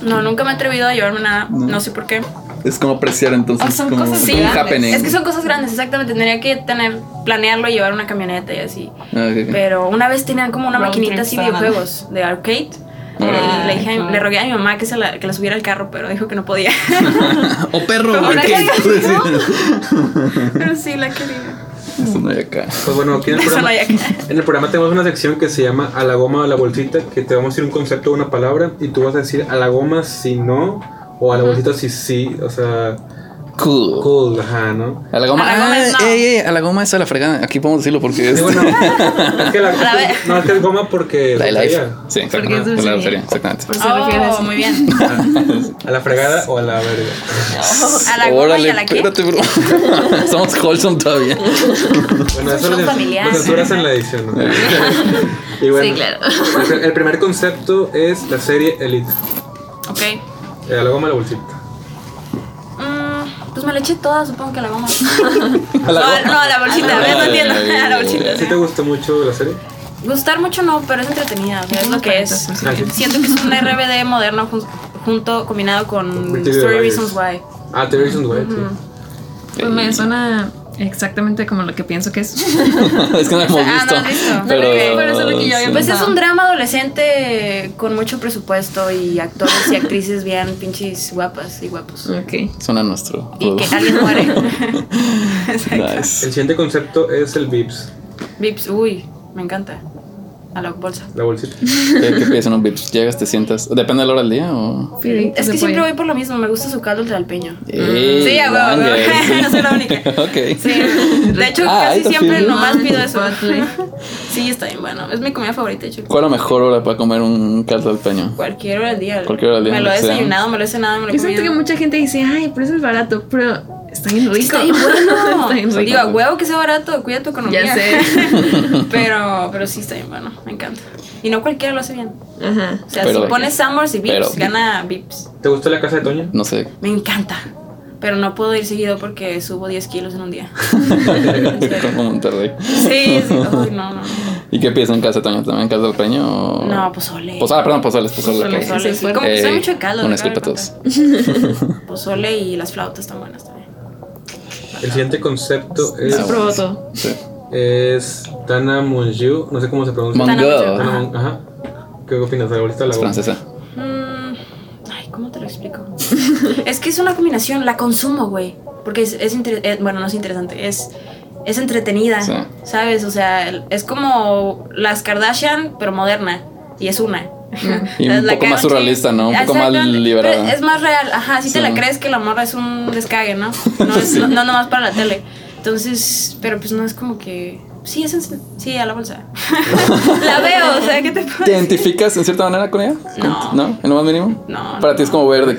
No, nunca me he atrevido a llevarme nada, no, sé por qué. Es como apreciar entonces. O son como, cosas como happening. Es que son cosas grandes, exactamente, tendría que tener, planearlo y llevar una camioneta y así. Ah, ok, ok. Pero una vez tenían como una Road maquinita así para videojuegos de arcade. Ah, le, dije, le rogué a mi mamá que, se la, que la subiera al carro, pero dijo que no podía. ¡Oh, perro! Que- tú decías. pero sí la quería. Eso no hay acá. Pues bueno, aquí en el, programa, no hay acá. en el programa tenemos una sección que se llama A la goma o a la bolsita, que te vamos a decir un concepto o una palabra y tú vas a decir a la goma si no o a la bolsita si sí, o sea, Cool. cool, ajá, ¿no? A la goma. A la goma ah, es no. ey, ey, a la goma es a la fregada. Aquí podemos decirlo porque es. Sí, bueno, es que la, A ver. no, es que es goma porque La de es life. Sí, exacto. Porque es La lotería, exactamente. Por eso Oh, muy bien. a la fregada o a la verga. A la goma y a la qué. espérate, bro. Somos wholesome todavía. Bueno, eso show lo, familiar. censuras en la edición. ¿no? y bueno, Sí, claro. el, primer concepto es la serie Elite. Ok. Eh, a la goma la bolsita. Pues me la eché toda, supongo que a la goma. A la no, goma. no, a la bolsita. No entiendo. A la bolsita. ¿Sí te gustó mucho la serie? Gustar mucho no, pero es entretenida, o sea, es lo que es. Ah. Siento que es un RBD moderno jun- junto, combinado con Story. Reasons Why. Ah, The Reasons Why, sí. Pues me suena exactamente como lo que pienso que es. es que no hemos Ah, visto. no has visto. Pero, Ok, pero eso es lo que yo había sí. Pues es un drama adolescente con mucho presupuesto y actores y actrices bien pinches guapas y guapos. ok. Suena nuestro. Y que alguien muere. Nice. El siguiente concepto es el Vips, Vips, uy, me encanta. A la bolsa. la bolsita. ¿Qué, qué pides en un Vips? ¿Llegas, te sientas? ¿Depende de la hora del día o...? Es que siempre pollo. voy por lo mismo, me gusta su caldo el alpeño. Eh, Sí, a huevo. No soy la única. ok. Sí, de hecho Ah, casi siempre nomás pido eso. Chipotle. Sí, está bien bueno. Es mi comida favorita, de hecho. ¿Cuál es la mejor hora para comer un caldo al peño? Cualquier hora del día. Cualquier hora del día, Me lo he desayunado, me lo he cenado, me lo he Yo siento que comido. mucha gente dice, ay, pero eso es barato, pero está bien rico. Está bien bueno. está bien rico. Digo, a huevo que sea barato, cuida tu economía. Ya sé. pero, pero sí está bien bueno, me encanta. Y no cualquiera lo hace bien. Ajá. O sea, Pero- si pones Summers y Vips, pero- gana Vips. ¿Te gustó la casa de Toño? No sé. Me encanta. Pero no puedo ir seguido porque subo 10 kilos en un día. Como Monterrey. Sí, sí. Uy, no, no. ¿Y qué piensas en casa, Toño? ¿También caldo al peño o...? No, pozole. Pues, ah, perdón, pozoles, pozoles. Pozole. ok. Pozole, sí. Como que soy Ey, mucho de caldo. Un de caldo, para todos. Pozole y las flautas están buenas también. El siguiente concepto es, todo. Sí. es Tana Mongeau, no sé cómo se pronuncia. Mongo. Tana Mon- Ajá. ¿Qué opinas de la bolsita de la Es francesa. Mm, ay, ¿cómo te lo explico? es que es una combinación, la consumo, güey. Porque es, es inter- eh, bueno, no es interesante, es, es entretenida, Sí. ¿sabes? O sea, es como las Kardashian, pero moderna. Y es una. Y un la poco más surrealista, ¿no? Un poco más liberada. Es más real, ajá, si Sí. te la crees que la morra es un descague, ¿no? No es no, no nomás para la tele. Entonces, pero pues no es como que... Sí, es en- sí, a la bolsa. la veo, o sea, ¿qué te puedo ¿Te identificas en cierta manera con ella? No. ¿No? ¿En lo más mínimo? No, Para ti es como ver de o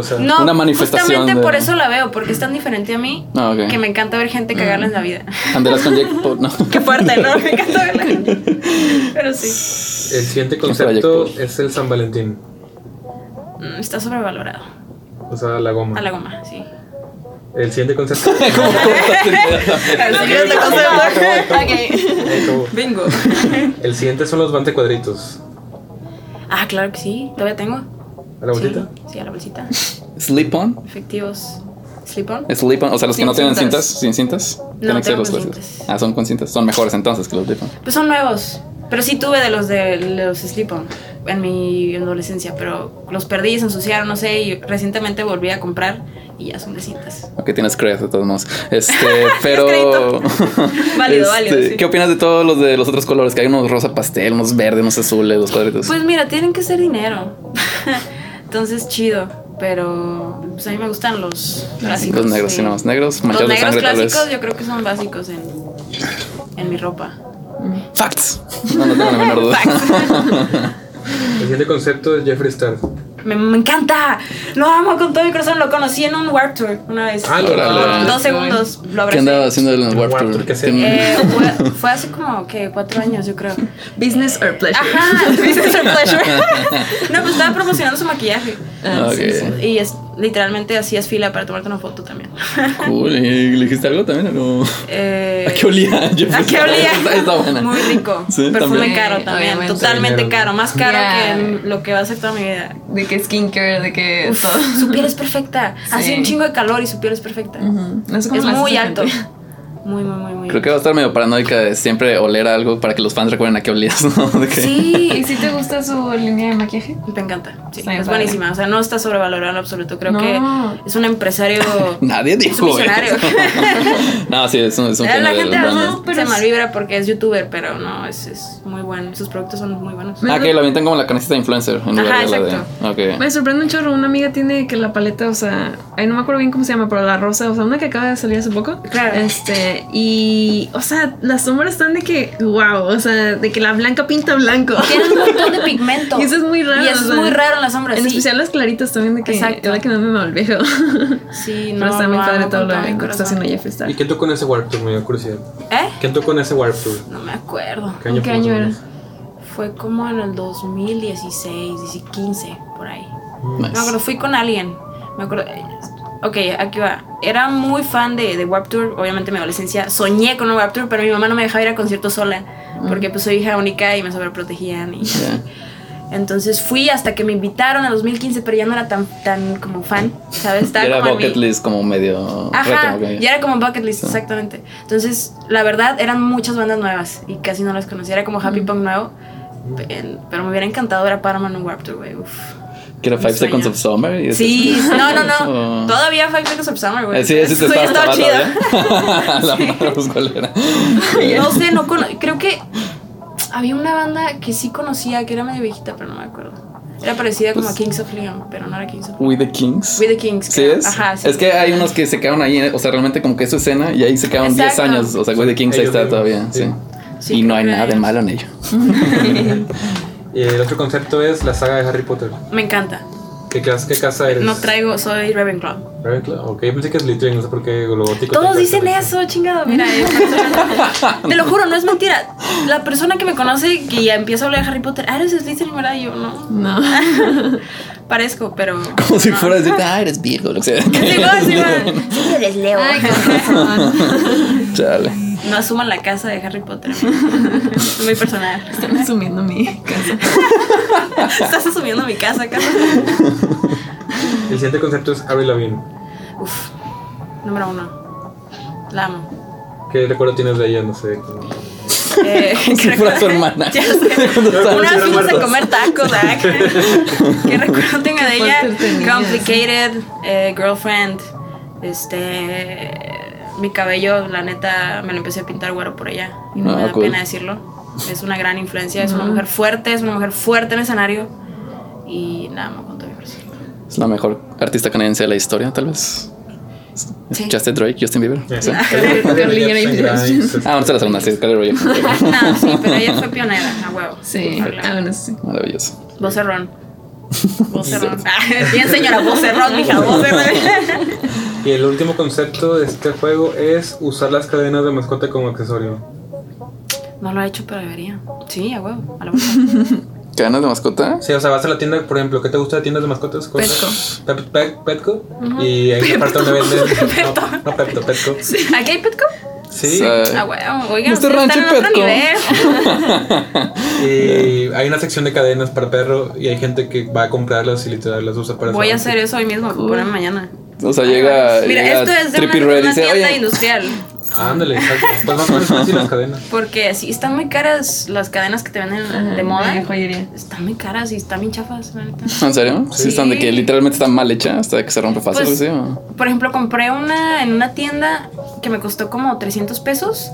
que... sea. No, Una manifestación justamente de- por eso la veo, porque es tan diferente a mí Ah, ok. que me encanta ver gente cagarla en la vida. Andarás con ¿no? Qué fuerte, ¿no? Me encanta verla. Pero sí, El siguiente concepto es el San Valentín, mm, está sobrevalorado. o sea, la goma. A la goma, sí. El siguiente concepto El siguiente concepto. Ok. Bingo. El siguiente son los Vante cuadritos. Ah, claro que sí, todavía tengo. ¿A la bolsita? Sí, sí, a la bolsita. Sleep on. Efectivos. ¿Slip on? Sleep on. O sea, los que Sin no tienen cintas. cintas. ¿Sin cintas? Tienen que ser los con cintas. Ah, son con cintas. Son mejores entonces que los sleep on. Pues son nuevos. Pero sí tuve de los de los slip on en mi adolescencia, pero los perdí, se ensuciaron, no sé, y recientemente volví a comprar y ya son de cintas. Ok, tienes cred de todos modos. Este, pero. crédito. Válido, válido, sí. ¿Qué opinas de todos los de los otros colores? Que hay unos rosa pastel, unos verdes, unos azules, los cuadritos. Pues mira, tienen que ser dinero. Entonces, chido. Pero pues a mí me gustan los básicos. los negros, sí. sí, no, los negros Los de negros sangre clásicos yo creo que son básicos en, en mi ropa. Facts. No, no tengo la menor duda. El siguiente concepto es Jeffree Star. Me, me encanta. Lo amo con todo mi corazón. Lo conocí en un Warp Tour una vez. Ah, lo-. Dos segundos. Lo ¿Qué abracé. andaba haciendo en el Warp Tour? ¿qué? ¿Qué- Eh, fue, fue hace como que cuatro años, yo creo. Business or pleasure. Ajá, business or pleasure. no, pues estaba promocionando su maquillaje. Ah, sí, sí. Y es, literalmente hacías fila para tomarte una foto también. Cool. ¿Y ¿Le dijiste algo también? o no? Eh, ¿A qué olía? Yo ¿A qué olía? Está, está buena. Muy rico. Sí, Perfume también. caro también. obviamente. Totalmente caro. Más caro Yeah. que lo que va a hacer toda mi vida. De que skincare, de que Uf, todo. su piel es perfecta. Hace un chingo de calor y su piel es perfecta. Es muy alto. Muy, muy, muy, muy Creo que va a estar medio paranoica de siempre oler algo para que los fans recuerden a qué olías, ¿no? De que- ¿Y Sí, si te gusta su línea de maquillaje? me encanta. Sí, es padre. buenísima. O sea, no está sobrevalorado en absoluto. Creo No. que es un empresario. Nadie dijo Es un no, sí, es un, es un la gente no, pero se es- malvibra porque es youtuber, pero no, es, es muy bueno. Sus productos son muy buenos. Ah, que lo avientan como la camiseta de influencer en lugar Ajá, la exacto. de. Ok. Me sorprende un chorro. Una amiga tiene que la paleta, o sea, ay, no me acuerdo bien cómo se llama, pero la rosa, o sea, una que acaba de salir hace poco. Claro. Este, y, o sea, las sombras están de que, wow, o sea, de que la blanca pinta blanco. Tienen un montón de pigmento. Y eso es muy raro. Y eso o es sea, muy raro en las sombras. En sí. especial las claritas también, de que Exacto. es la que no me malvejo. Sí, no. Pero está muy padre todo con lo que está haciendo Jeffree Star. ¿Y quién tocó en ese Warp Tour? Me dio curiosidad. ¿Eh? ¿Quién tocó en ese Warp Tour? No me acuerdo. ¿Qué año, ¿Qué año era? Fue como en el 2016, 15, por ahí. No me Nice. acuerdo, fui con alguien. Me acuerdo. Ok, aquí va. Era muy fan de, de Warp Tour. Obviamente en mi adolescencia soñé con un Warp Tour, pero mi mamá no me dejaba ir a conciertos sola. Porque pues soy hija única y me sobreprotegían. Y. Entonces fui hasta que me invitaron en 2015, pero ya no era tan, tan como fan, ¿sabes? Estaba Era como en mi- bucket list como medio Ajá, retro. ya era como bucket list, exactamente. Entonces, la verdad, eran muchas bandas nuevas y casi no las conocía. Era como Happy Punk nuevo. pe- Pero me hubiera encantado ver a Paramount en Warp Tour, güey. uf. Que era Five. Seconds of Summer. y Sí, no, no, Oh. no. Todavía Five Seconds of Summer, güey. Eh, Sí, ese te estaba, estaba chido. todavía. La madre, pues, ¿cuál era? No sé, no cono- Creo que había una banda que sí conocía, que era medio viejita, pero no me acuerdo. Era parecida como a Pues- Kings of Leon, pero no era Kings of Leon. We the Kings. We the Kings. Sí es. Ajá, sí. Es que hay unos que se quedaron ahí, o sea, realmente como que es su escena y ahí se quedaron 10 Exacto. años. O sea, We the Kings ahí está todavía, sí. sí. Sí, y no hay nada de malo en ello. Y el otro concepto es la saga de Harry Potter. Me encanta. ¿Qué, clase- qué casa eres? No traigo, soy Ravenclaw. Ravenclaw. Ok, pensé que es Slytherin, no sé por qué lo gótico. Todos dicen eso, chingado. Mira, eh, te lo juro, no es mentira. La persona que me conoce que ya empieza a hablar de Harry Potter, ah, eres Slytherin, ¿verdad? Y yo, no. No. Parezco, pero. Como si fuera a decirte, ah, eres Virgo, lo que sea. Sí, igual, sí, igual. Sí, eres Leo. Ay, razón. Chale. No asuman la casa de Harry Potter. Es muy personal. Están asumiendo mi casa. Estás asumiendo mi casa, casa. El siguiente concepto es Avril Lavigne. Uf, número uno. La amo. ¿Qué recuerdo tienes de ella? No sé. como- Eh, Si ¿qué fuera su recuerdo? hermana. Ya sé. Una fuimos a comer tacos, ¿ah? ¿Qué, qué recuerdo tengo de ella? Complicated, eh, girlfriend, este... Mi cabello, la neta, me lo empecé a pintar güero por ella. Y no Ah, me da cool. pena decirlo. Es una gran influencia, es una mujer fuerte, es una mujer fuerte en escenario. Y nada, amo con todo mi corazón. Es la mejor artista canadiense de la historia, tal vez. Sí. ¿Escuchaste Drake, Justin Bieber? Sí. Grimes, Ah, esta es la segunda, sí, Carly Rae no, sí, pero ella fue pionera, a huevo. Sí, ah, bueno, sí. Maravilloso. Vocerrón. Vocerrón. Bien, señora, vocerrón, mija, vocerrón. Y el último concepto de este juego es usar las cadenas de mascota como accesorio. No lo ha hecho, pero debería. Sí, a huevo, a la. ¿Cadenas de mascota? Sí, o sea, vas a la tienda, por ejemplo, ¿qué te gusta de tiendas de mascotas? Cosas- Petco. Pep- Pep- Petco. Y hay una parte donde venden. No, no, Pepto, Petco. ¿Aquí hay Petco? Sí. Sea, Ah, huevo, oigan, Este rancho están en otro Petco. nivel. Y hay una sección de cadenas para perro y hay gente que va a comprarlas y literal las usa para Voy a hacer eso hoy mismo, ponerme mañana. O sea, llega, Mira, llega esto es de una, Red y una dice, tienda oye, industrial. Ándale, exacto. Pues más o menos así las cadenas. Porque sí, están muy caras las cadenas que te venden de moda. De joyería. Están muy caras y están bien chafas, la neta. ¿en serio? Sí. Sí. están de que literalmente está mal hecha hasta que se rompe fácil, Pues, ¿sí? o? Por ejemplo, compré una en una tienda que me costó como 300 pesos.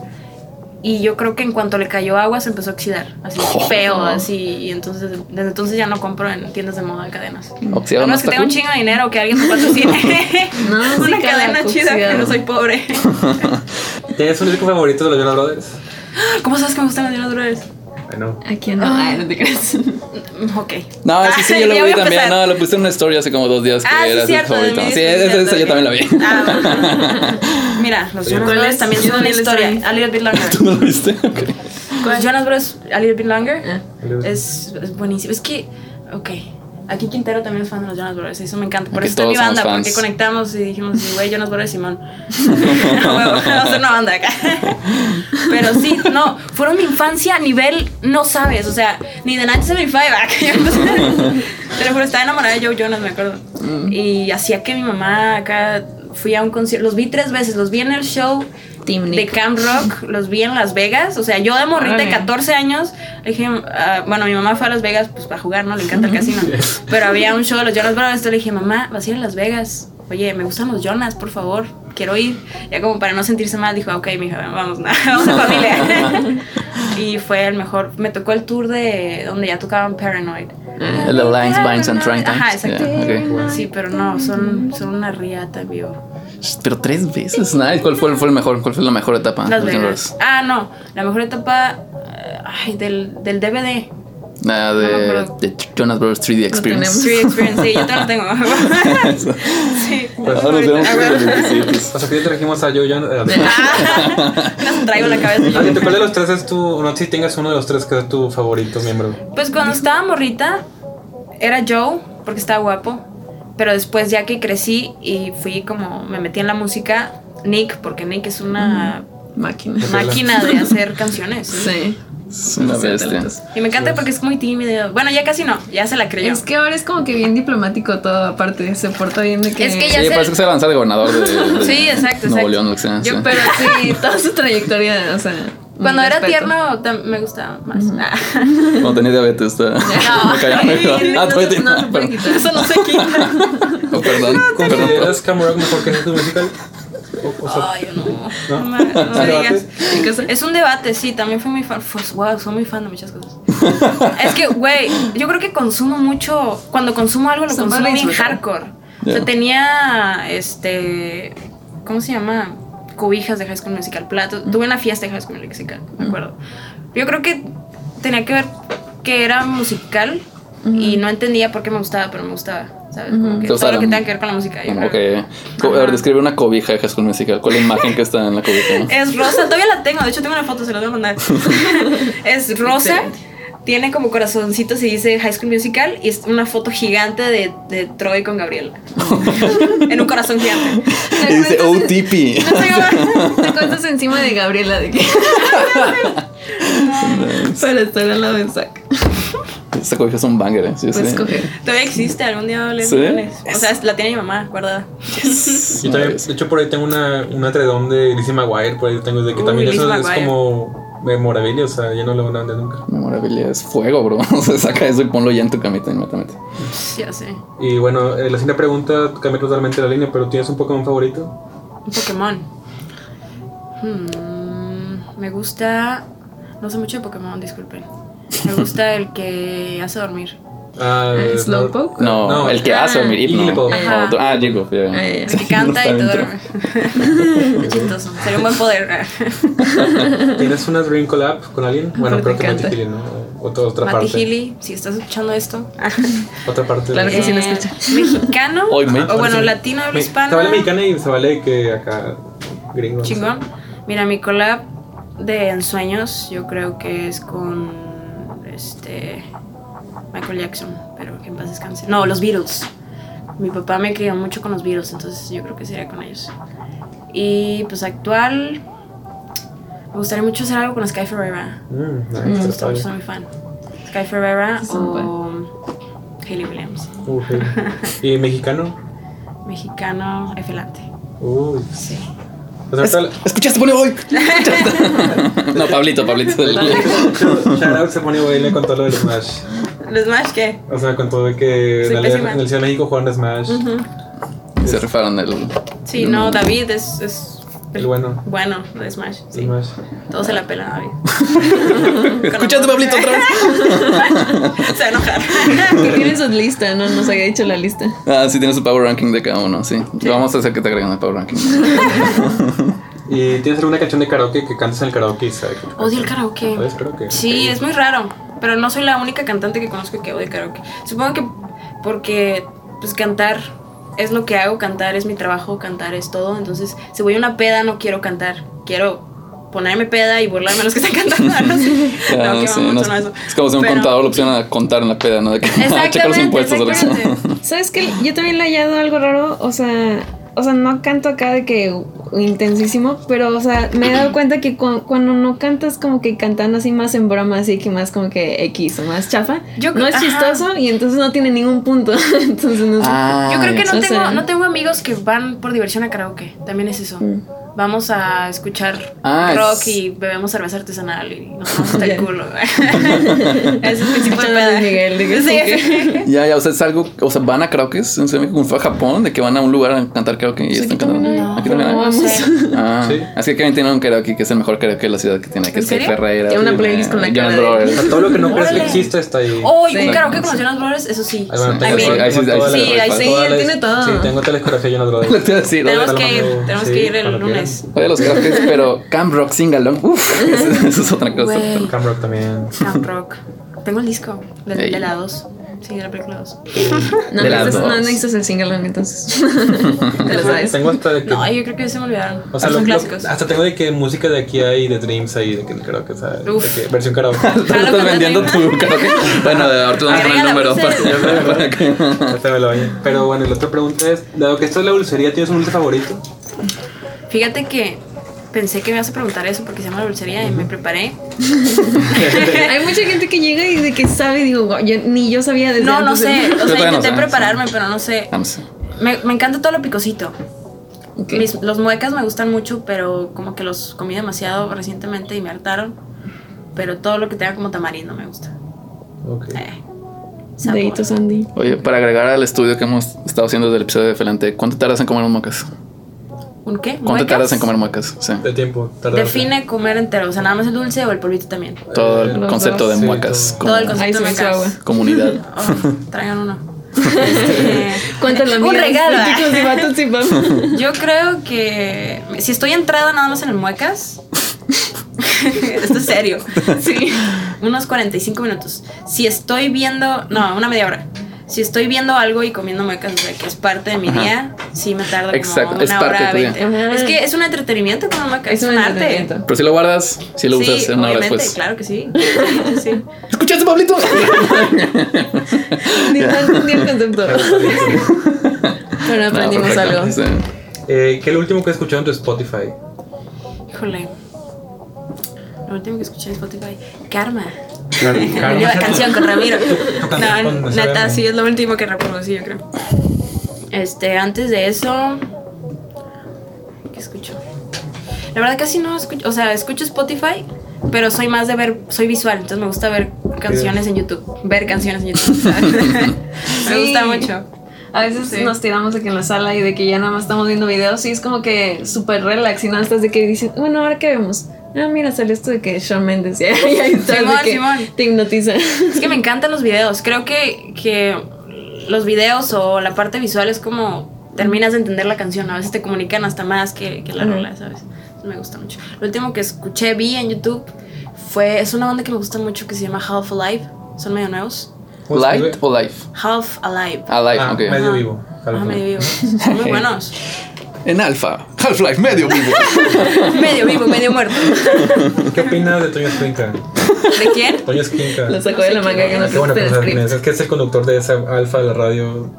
Y yo creo que en cuanto le cayó agua se empezó a oxidar. Así Oh. feo, así. Y entonces, desde entonces ya no compro en tiendas de moda cadenas. Oxidado A no menos que tenga un chingo de dinero, que alguien me patrocine. No, Una cadena chida, oxidado. pero soy pobre. ¿Tienes un disco favorito de los Jonas Brothers? ¿Cómo sabes que me gustan los Jonas Brothers? Bueno. ¿A quién no? Ay, no te creas. Ok. No, sí, sí, yo lo vi también. No, lo puse en una story hace como dos días que Ah, sí, era su cierto, favorito. Sí, sí, esa, yo también la vi. Ah, Mira, los Jonas ¿Cuál Brothers es? también son una historia. A little bit longer. ¿Tú no lo viste? Ok. Los Jonas Brothers, A little bit longer. Ah. Es, es buenísimo. Es que, ok. Aquí Quintero también es fan de los Jonas Brothers. Eso me encanta. Por Aquí eso está mi banda. Porque conectamos y dijimos, güey, Jonas Brothers Simón. Vamos a hacer una banda acá. Pero sí, no. Fueron mi infancia a nivel, no sabes. O sea, ni de 1975. acá yo empecé. Pero juro, estaba enamorada de Joe Jonas, me acuerdo. Mm. Y hacía que mi mamá acá. Fui a un concierto. Los vi tres veces. Los vi en el show Team de. Camp Rock, los vi en Las Vegas. O sea, yo de morrita de Órale. 14 años, le dije, ah, bueno, mi mamá fue a Las Vegas pues para jugar, ¿no? Le encanta el casino. Pero había un show de los Jonas Brothers, le dije, mamá, vas a ir a Las Vegas. Oye, me gustan los Jonas, por favor, quiero ir. Ya como para no sentirse mal, dijo, ok, mija, vamos, vamos a familia. y fue el mejor. Me tocó el tour de donde ya tocaban Paranoid. El de Lines, Vines and Train Ajá, exacto. Yeah, ok. Sí, pero no, son, son una riata, vivo. Pero tres veces. Nice. ¿Cuál fue, fue el mejor? ¿Cuál fue la mejor etapa? Las Vegas. Ah, no. La mejor etapa eh, ay, del, del DVD. No me de, acuerdo. de Jonas Brothers 3D Experience. Free Experience. Sí, yo todavía lo tengo. sí. Ah, nos vemos Ah, en bueno. el 27. O sea, que ya trajimos a Joe Jonas. Ah, las traigo en la cabeza. Ah, ¿Cuál de los tres es tu, no sé si tengas uno de los tres que es tu favorito miembro? Pues cuando estaba morrita, era Joe, porque estaba guapo. Pero después, ya que crecí y fui como, me metí en la música, Nick, porque Nick es una Máquina. máquina de hacer canciones. Sí. Es una bestia. Y me encanta porque es muy tímido. Bueno, ya casi no, ya se la creyó. Es que ahora es como que bien diplomático todo, aparte, se porta bien de que... Es que ya Sí, sé- parece que se va a lanzar de gobernador de, de Sí, exacto, Nuevo exacto. León, lo que sea. Yo- sí. Pero sí, toda su trayectoria, o sea... Cuando era respeto. tierno me gustaba más. Ah. Cuando tenía diabetes. está- No. me. Ay, Ah, todavía tiene- no se puede quitar. Eso no se quita. Oh, perdón. Perdón. ¿Consideras Cam Rock mejor que tu musical? O, o sea, Ay, no. ¿No? No, no digas. Es un debate, sí, también fui muy fan. Pues, wow, soy muy fan de muchas cosas. es que, güey, yo creo que consumo mucho. Cuando consumo algo, lo consumo bien hardcore. O Ya. sea, tenía. Este. ¿Cómo se llama? Cobijas de High School Musical. Plato. Tuve una fiesta de High School Musical, me acuerdo. Yo creo que tenía que ver que era musical y no entendía por qué me gustaba, pero me gustaba. ¿Sabes? Como que todo lo que tenga que ver con la música. yo Como creo. A ver, describe una cobija de High School Musical. ¿Cuál es la imagen que está en la cobija? no? Es rosa, todavía la tengo, de hecho tengo una foto, se la voy a mandar. es rosa, Excelente. Tiene como corazoncitos y dice High School Musical y es una foto gigante de, de Troy con Gabriela. en un corazón gigante. Y dice OTP. Te cuentas encima de Gabriela de que... Para estar al lado de Zack. Esta cobija es un banger, ¿eh? Sí, Puedes sí. coger. Todavía existe, algún día hablé ¿Sí? O sea, la tiene mi mamá, guardada. Yo también, de hecho, por ahí tengo una, un atredón de Lizzie McGuire, por ahí tengo de que Uy, también eso es como memorabilia, o sea, ya no lo van a vender nunca. Memorabilia es fuego, bro. O sea, saca eso y ponlo ya en tu camita inmediatamente. Ya sé. Y bueno, eh, la siguiente pregunta cambia totalmente la línea, pero ¿tienes un Pokémon favorito? Un Pokémon. Hmm, me gusta. No sé mucho de Pokémon, disculpen. Me gusta el que hace dormir. Ah, ¿El no- Slowpoke? No, No. el que hace. Hipno. Jigglypuff. Ajá. No, Ah. Ah, ya, ya. El que canta y duerme. Qué chistoso. Sería un buen poder. ¿Tienes una Dream Collab con alguien? Bueno, Pero creo te que Matty encanta. Healy, ¿no? Otra, otra Mati parte. Healy, si estás escuchando esto. Otra parte. Claro de- que sí. lo Eh, escucha. Mexicano. Hoy me- o bueno, latino, Me- hispano. Se vale mexicana y se vale que acá gringo. no sé. Chingón. Mira, mi collab de ensueños, yo creo que es con este Michael Jackson, pero que en paz descanse. No, los Beatles. Mi papá me crió mucho con los Beatles, entonces yo creo que sería con ellos. Y pues actual, me gustaría mucho hacer algo con Sky Ferreira. Mm, nice, Me está gusta mucho, padre. soy muy fan. Sky Ferreira Sí, o Hayley Williams. Uh. ¿Y mexicano? Mexicano, Efelante. Uy. Sí. Sea, ahorita ¿Escuchaste, pone hoy? no, Pablito, Pablito. Shoutout se pone baile con todo lo del Smash. ¿Los Smash qué? O sea, con todo de que en el, pésima. en el Ciudad de México jugaron Smash. Se rifaron el. Sí, no, David es, es El bueno. bueno de Smash. Sí. Smash. Todos se la pelan a David. ¿Escuchaste, Pablito, otra vez? se va a enojar. Que tiene su lista, no nos había dicho la lista. Ah, sí, tienes su power ranking de cada uno, sí. Vamos a hacer que te agreguen el power ranking. ¿Y tienes alguna canción de karaoke que cantes en el karaoke sabes Odio el karaoke. ¿Sabes karaoke? Sí, Ok. es muy raro. Pero no soy la única cantante que conozco que odia karaoke. Supongo que porque pues cantar es lo que hago, cantar es mi trabajo, cantar es todo. Entonces, si voy a una peda no quiero cantar, quiero ponerme peda y burlarme a los que están cantando. No, No, qué sí, no, eso. es como si un Pero- contador lo pusieran a contar en la peda, ¿no? De que checa los Exactamente, impuestos que exactamente. ¿Sabes qué? Yo también le he hallado algo raro, o sea, o sea, no canto acá de que intensísimo, pero, o sea, me he dado cuenta que cu- cuando no cantas como que cantando así más en broma, así que más como que X o más chafa, Yo- no es ajá. chistoso y entonces no tiene ningún punto. entonces no sé. Ah, Yo creo que ya. no tengo, sea- no tengo amigos que van por diversión a karaoke. También es eso. Mm. Vamos a escuchar Ah, rock es- y bebemos cerveza artesanal y nos vamos hasta el culo. Ese es el tipo de peda. Miguel, de Sí, sí. Ya, ya, o sea, es algo, o sea, van a karaoke, en Ciudad de México, fue a Japón, de que van a un lugar a cantar karaoke y Pues están cantando. hay, Aquí también no hay. vamos. Sí. Ah, Sí. así que también tiene un karaoke que es el mejor karaoke de la ciudad que tiene, que ¿En es? Ferreira. Tiene una playlist con la cara de- Brothers. O sea, todo lo que no crees que existe está ahí. Oh, y un Sí. karaoke con los Jonas Brothers, eso sí. Sí. Ahí sí, ahí sí, sí. Sí, sí, tiene todo. Sí, tengo de Jonas Brothers. Tenemos que ir, tenemos sí, que ir el cuando lunes. oye, los karaokes, pero Camp Rock Singalong, uff, eso, eso es otra cosa. Güey. Cam Rock también. Camp Rock. Tengo el disco de, de la 2. Sí, de la película 2. No, no dos. necesitas el single entonces. Te lo sabes. Tengo hasta de que. No, yo creo que ya se me olvidaron. o sea, Son lo- lo- clásicos. hasta tengo de que música de aquí hay de Dreams ahí, de que creo que, o sea, de que versión karaoke. Tú estás vendiendo tu karaoke. Bueno, de ahorita vamos a poner el número para, para que. Me lo. Pero bueno, la otra pregunta es, dado que esto es la dulcería, ¿tienes un dulce favorito? Fíjate que pensé que me ibas a preguntar eso porque se llama la dulcería y me preparé. Hay mucha gente que llega y de que sabe, digo, "Guau, yo- ni yo sabía desde No, no sé. de- O sea, no intenté sé, prepararme, pero no sé. Ah, no sé. Me, me encanta todo lo picosito. Ok. Mis- los muecas me gustan mucho, pero como que los comí demasiado recientemente y me hartaron. Pero todo lo que tenga como tamarindo me gusta. Ok. Eh. Deditos, Andy. Oye, para agregar al estudio que hemos estado haciendo desde el episodio de Felante, ¿cuánto tardas en comer muecas? ¿Un qué? ¿Cuánto ¿Muecas? tardas en comer muecas? Sí. De tiempo, Define comer entero. O sea, nada más el dulce o el polvito también. Todo el Los concepto dos. de Sí, muecas. todo. Todo el concepto de muecas. Comunidad. Oh, traigan uno. Este, ¿Cuántas la Un regalo. Pam. Yo creo que si estoy entrada nada más en el muecas, esto es serio. Sí. Unos 45 minutos. Si estoy viendo, no, una media hora. Si estoy viendo algo y comiendo muecas, o sea, que es parte de mi Ajá. día, sí me tarda como Exacto, una es parte hora de tu día. Es que es un entretenimiento con muecas, Es es, un arte. Pero si lo guardas, si lo usas en una hora después. claro que sí. Sí, sí. ¿Escuchaste, Pablito? Ni entendí el concepto. Pero aprendimos No, algo. Eh, ¿Qué es lo último que has escuchado en tu Spotify? Híjole. Lo último que escuché en Spotify, Karma. Karma. La canción con Ramiro. No, neta, sí es lo último que reproducí, yo creo. Este, antes de eso. ¿Qué escucho? La verdad casi no escucho, o sea, escucho Spotify, pero soy más de ver, soy visual, entonces me gusta ver canciones en YouTube, ver canciones en YouTube. ¿sabes? me gusta mucho. A veces Sí. nos tiramos de que en la sala y de que ya nada más estamos viendo videos y es como que súper relax y nada estás de que dicen, bueno, ahora qué vemos. Ah, mira, salió esto de que Shawn Mendes y ahí estás Simón, de que Simón. te hipnotiza. Es que me encantan los videos. Creo que, que los videos o la parte visual es como terminas de entender la canción. A veces te comunican hasta más que, que la rola, ¿sabes? Eso me gusta mucho. Lo último que escuché, vi en YouTube, fue. Es una banda que me gusta mucho que se llama Half Alive. Son medio nuevos. ¿Cómo se ¿Light escribe? o life? Half Alive. Ah, life, Ah, ok. medio vivo. Ah, medio vivo. Son muy buenos. En alfa, Half-Life, medio vivo. medio vivo, medio muerto. ¿Qué opinas de Toño Esquinca? ¿De quién? Toño Esquinca. Lo sacó de la manga que no Qué bueno, pues, es que es el conductor de esa alfa de la radio.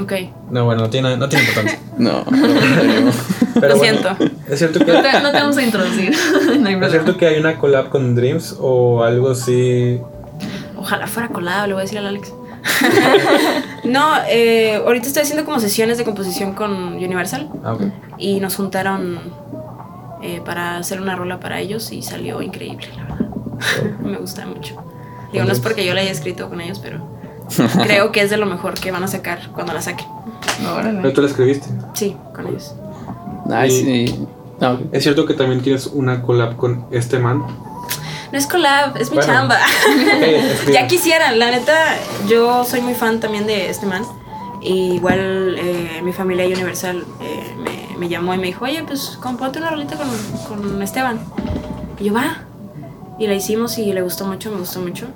Ok. No, bueno, no tiene, no tiene importancia. No, Pero Lo bueno, siento. Es cierto que No te, no te vamos a introducir. no hay es cierto que hay una collab con Dreams o algo así. Ojalá fuera colado, le voy a decir al Alex. no, eh, ahorita estoy haciendo como sesiones de composición con Universal Ah, ok. y nos juntaron eh, para hacer una rola para ellos y salió increíble, la verdad. Me gusta mucho. Digo, no es porque yo la haya escrito con ellos, pero creo que es de lo mejor que van a sacar cuando la saquen. Pero tú la escribiste. Sí, con ellos. Ok. Es cierto que también tienes una collab con este man. No es collab, es mi Bueno. chamba. Eh, ya quisieran, la neta, yo soy muy fan también de este man. Y igual eh, mi familia Universal eh, me, me llamó y me dijo, oye, pues comparte una rolita con, con Esteban. Y yo, va. Y la hicimos y le gustó mucho, me gustó mucho.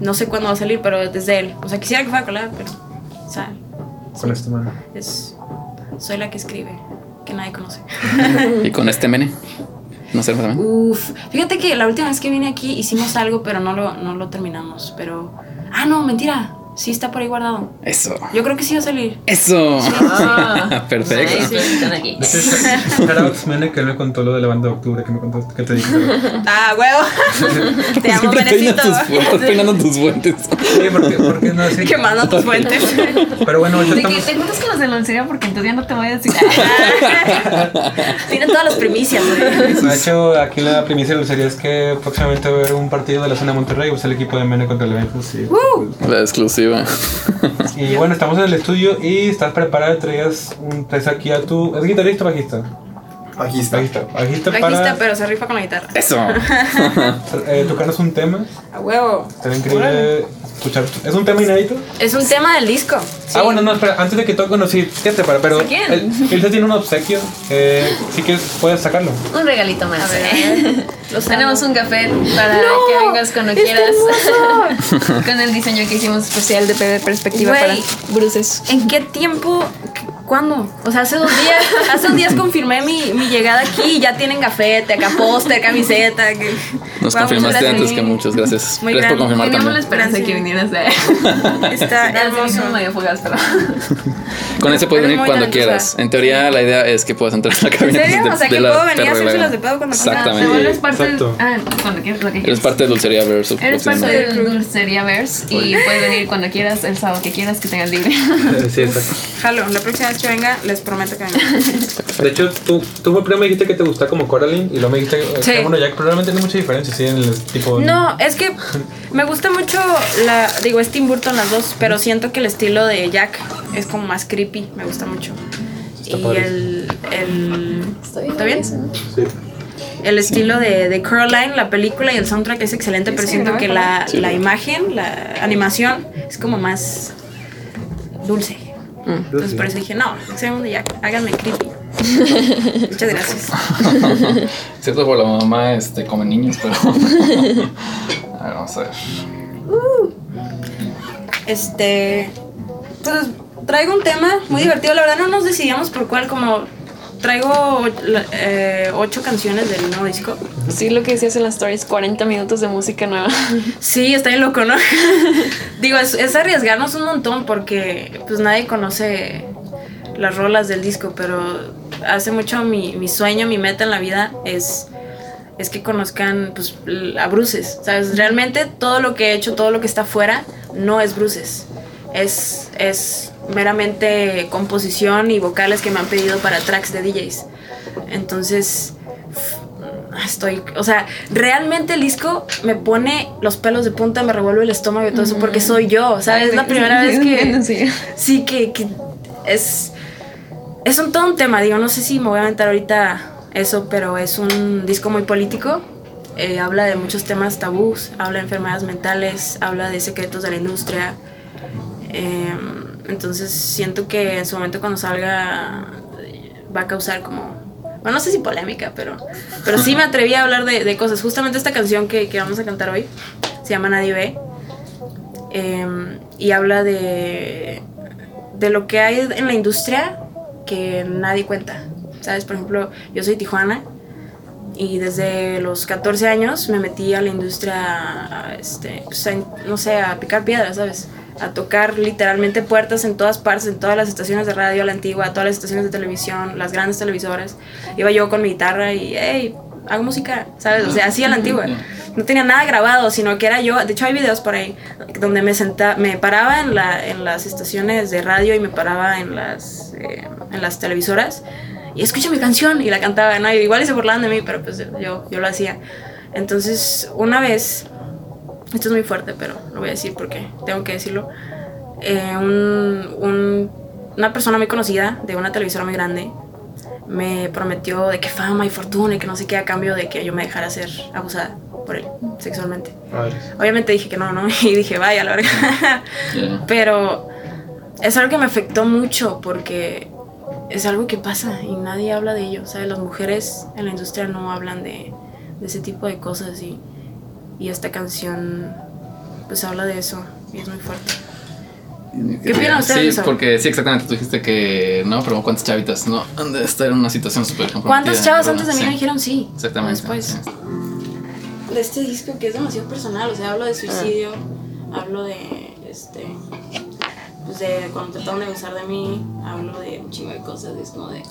no sé cuándo va a salir, pero es de él. O sea, quisiera que fuera collab, pero, o sea, Con este man. es, soy la que escribe, que nadie conoce. Y con este mene. No sé también. Uf, fíjate que la última vez que vine aquí hicimos algo, pero no lo, no lo terminamos. Pero. Ah, no, mentira. Sí está por ahí guardado. Eso. Yo creo que sí va a salir. Eso. Ah. Perfecto. Sí, están aquí. Mene, que él me contó lo de la banda de octubre, que me contaste, que te dije. Ah, huevo. Te amo, Benecito. tus fu- estás peinando tus fuentes. Sí, porque, porque no así. Quemando tus fuentes. Pero bueno, ahorita De que estamos. te juntas con los de la lencería porque entonces ya no te voy a decir. Tienen todas las primicias, güey. De hecho, aquí la primicia de serie es que próximamente va a haber un partido de la zona de Monterrey, pues el equipo de Mene contra el Memphis. Y, La exclusiva. y bueno, estamos en el estudio y estás preparada, traías, un, traes aquí a tu... ¿Es guitarrista o bajista? Bajista. Bajista. Bajista Bajista, para pero se rifa con la guitarra. Eso. eh, tocarnos un tema. A huevo. Será increíble escuchar. ¿Es un tema inédito? Es un tema del disco. Ah, bueno, no, espera, antes de que toque, no, sí, ¿qué te para? Pero ¿Sí quién? él, él tiene un obsequio. Eh, si quieres, puedes sacarlo. Un regalito más. A ver, ¿eh? Los Tenemos un café para que vengas cuando quieras. Con el diseño que hicimos especial de perspectiva para bruces. ¿En qué tiempo? ¿Cuándo? O sea, hace dos días, hace dos días confirmé mi, mi llegada aquí y ya tienen gafete, acá póster, camiseta. Que... Nos Vamos, confirmaste antes que muchos. Gracias. Muy Gracias por grande. confirmar Teníamos la también. esperanza de que vinieras de Está hermoso. medio fugaz, pero. Con ese puedes Eres venir cuando quieras. En teoría, la idea es que puedas entrar a la cabina. serio? de- O sea, de que la puedo venir a hacérselas Vega. de pedo cuando Te Exactamente. vuelves parte del. Exacto. Ah, cuando quieras, lo que Eres quieras. parte de Dulcería Verso. Eres parte del Dulcería Verse y puedes venir cuando quieras, el sábado que quieras, que tengas libre. Eh, sí, exacto. Jalo, la próxima vez que venga, les prometo que venga. De hecho, tú, tú primero me dijiste que te gusta como Coraline y luego me dijiste eh, Sí. que bueno, Jack, pero realmente no hay mucha diferencia, sí, en el tipo. No, es que me gusta mucho la. Digo, es Tim Burton las dos, pero siento que el estilo de Jack es como más creepy. Me gusta mucho. Está y padre. el. el ¿Está bien? Sí. El estilo de, de Coraline, la película y el soundtrack es excelente, pero siento que la, Sí. la imagen, la animación, es como más dulce. Entonces por eso dije, no, de Jack, háganme creepy. Muchas gracias. Cierto, por la mamá este, come niños, pero. a ver, vamos a ver. Este. Pues traigo un tema muy divertido. La verdad no nos decidíamos por cuál, como traigo eh, ocho canciones del nuevo disco. Sí, lo que decías en las stories, 40 minutos de música nueva. Sí, está bien loco, ¿no? Digo, es, es arriesgarnos un montón porque pues nadie conoce las rolas del disco, pero hace mucho mi, mi sueño, mi meta en la vida es, es que conozcan pues, a Bruces, ¿sabes? Realmente todo lo que he hecho, todo lo que está afuera, no es Bruces. Es, es meramente composición y vocales que me han pedido para tracks de DJs. Entonces, estoy, o sea, realmente el disco me pone los pelos de punta, me revuelve el estómago y todo eso porque soy yo, ¿sabes? Es la primera vez que Sí. sí que, que es es un todo un tema, digo, no sé si me voy a aventar ahorita eso, pero es un disco muy político. eh, habla de muchos temas tabús, habla de enfermedades mentales, habla de secretos de la industria. Eh, entonces siento que en su momento cuando salga va a causar como bueno, no sé si polémica, pero, pero sí me atreví a hablar de, cosas. Justamente esta canción que, que vamos a cantar hoy se llama Nadie Ve. eh, y habla de, de lo que hay en la industria que nadie cuenta. ¿Sabes? Por ejemplo, yo soy Tijuana y desde los 14 años me metí a la industria, este, pues, a- no sé, a picar piedras, ¿sabes? A tocar literalmente puertas en todas partes, en todas las estaciones de radio, la antigua, todas las estaciones de televisión, las grandes televisoras. Iba yo con mi guitarra y, hey, hago música, ¿sabes? O sea, así a la antigua. No tenía nada grabado, sino que era yo. De hecho, hay videos por ahí donde me senta, me paraba en, la, en las estaciones de radio y me paraba en las, eh, en las televisoras y escucha mi canción y la cantaba, ¿no? Y igual se burlaban de mí, pero pues yo, yo lo hacía. Entonces, una vez, esto es muy fuerte, pero lo voy a decir porque tengo que decirlo, eh, un- un- una persona muy conocida de una televisora muy grande me prometió de que fama y fortuna y que no sé qué a cambio de que yo me dejara ser abusada por él sexualmente. Obviamente dije que no, ¿no? Y dije, vaya, la verdad. Ya. Pero es algo que me afectó mucho porque es algo que pasa y nadie habla de ello. ¿sabes? Las mujeres en la industria no hablan de, de ese tipo de cosas y, y esta canción pues habla de eso y es muy fuerte. ¿Qué opinan ustedes de Sí, eso? porque sí, exactamente. Tú dijiste que no, pero ¿cuántas chavitas no han de estar en una situación súper? ¿Cuántas chavas antes de mí Sí, me dijeron sí? Exactamente. Después. sí. de este disco que es demasiado personal, o sea, hablo de suicidio, hablo de este pues de cuando trataron de abusar de mí, hablo de un chingo de cosas, es como de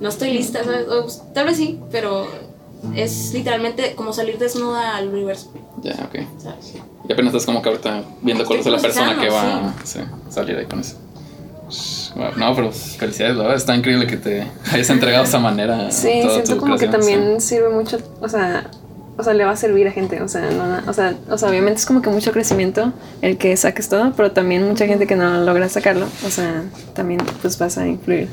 no estoy lista, ¿sabes? O, tal vez sí, pero es literalmente como salir desnuda al universo, Ya, ok. ¿sabes? Y apenas estás como que ahorita viendo cuál es la persona que va procesando, a sí, salir ahí con eso. Wow, No, pero felicidades, la verdad. Está increíble que te hayas entregado de esa manera. Sí, toda siento tu como que creación, también sirve mucho, o sea, o sea, le va a servir a gente, o sea, no, o sea, o sea, obviamente es como que mucho crecimiento el que saques todo, pero también mucha gente que no logra sacarlo, o sea, también pues vas a influir,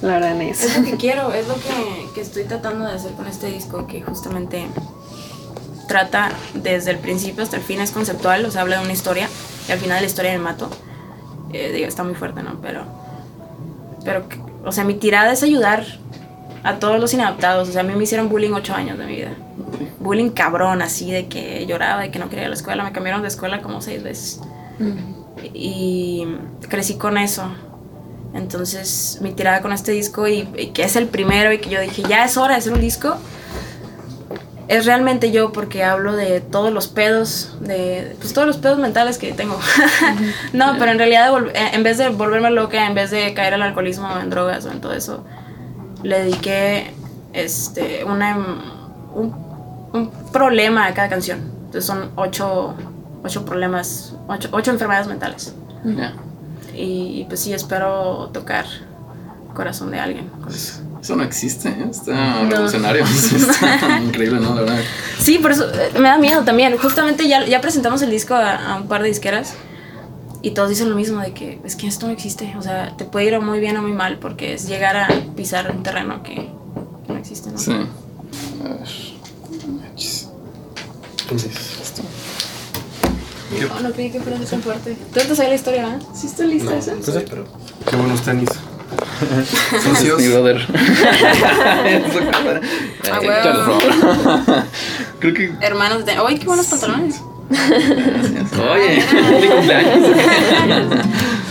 la verdad, en ellos. Es lo que quiero, es lo que, que estoy tratando de hacer con este disco, que justamente trata desde el principio hasta el fin, es conceptual, o sea, habla de una historia, y al final la historia me mato. Eh, digo, está muy fuerte, ¿no? Pero, pero, o sea, mi tirada es ayudar a todos los inadaptados, o sea, a mí me hicieron bullying ocho años de mi vida. Bullying cabrón, así, de que lloraba, de que no quería ir a la escuela, me cambiaron de escuela como seis veces. Y crecí con eso. Entonces, mi tirada con este disco, y, y que es el primero, y que yo dije, ya es hora de hacer un disco, es realmente yo, porque hablo de todos los pedos, de pues, todos los pedos mentales que tengo. no, pero en realidad, eh, en vez de volverme loca, en vez de caer al alcoholismo, en drogas o en todo eso, le dediqué este, una, un, un problema a cada canción. Entonces, son ocho, ocho problemas, ocho, ocho enfermedades mentales. Y, y, pues sí, espero tocar el corazón de alguien con eso. Eso no existe, ¿eh? está revolucionario. Sí, está increíble, ¿no? La verdad. Sí, por eso eh, me da miedo también. Justamente ya, ya presentamos el disco a, a un par de disqueras y todos dicen lo mismo, de que es que esto no existe. O sea, te puede ir muy bien o muy mal porque es llegar a pisar un terreno que, que no existe, ¿no? Sí. A ver. Chis. Esto. Oh, no creí que fuera así tan fuerte. Tú te sabes la historia, ¿verdad? Sí, está lista esa. Entonces, pero qué buenos tenis. Sucios. Ah, Eh. Creo que. Hermanos de... ¡Ay, qué buenos pantalones! Gracias. Oye, feliz cumpleaños.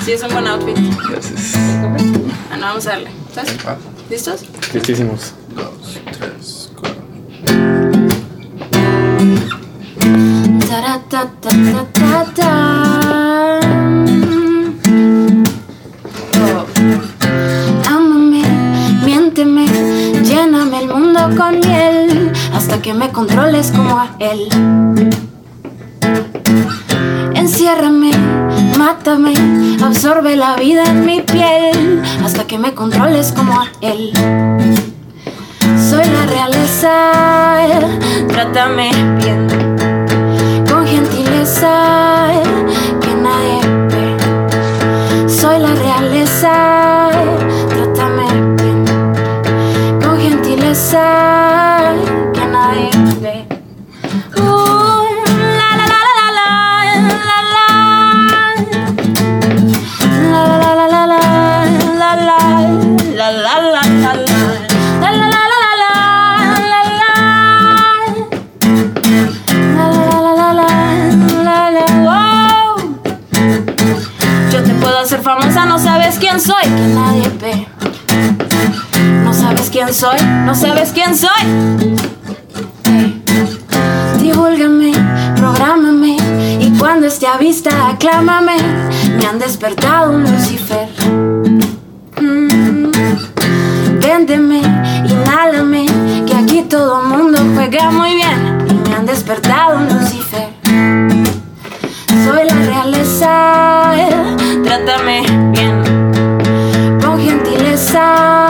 Sí, es un buen outfit. Gracias. Ah, no, vamos a darle. ¿Estás? ¿Listos? Listísimos. Dos, tres, cuatro. Ta-ra-ta-ta-ta-ta. Con miel hasta que me controles como a él. Enciérrame, mátame, absorbe la vida en mi piel hasta que me controles como a él. Soy la realeza, trátame bien con gentileza Uh, la, la, la, la, la, la, la. La, la, la, la, la, la, la. La, la, la, la, la. Yo te puedo hacer famosa, no sabes quién soy, que nadie ve. Sabes quién soy, no sabes quién soy. Divúlgame, prográmame y cuando esté a vista aclámame. Me han despertado un Lucifer. Mm. Véndeme, inhálame, que aquí todo mundo juega muy bien. Y me han despertado un Lucifer. Soy la realeza, trátame bien, con gentileza,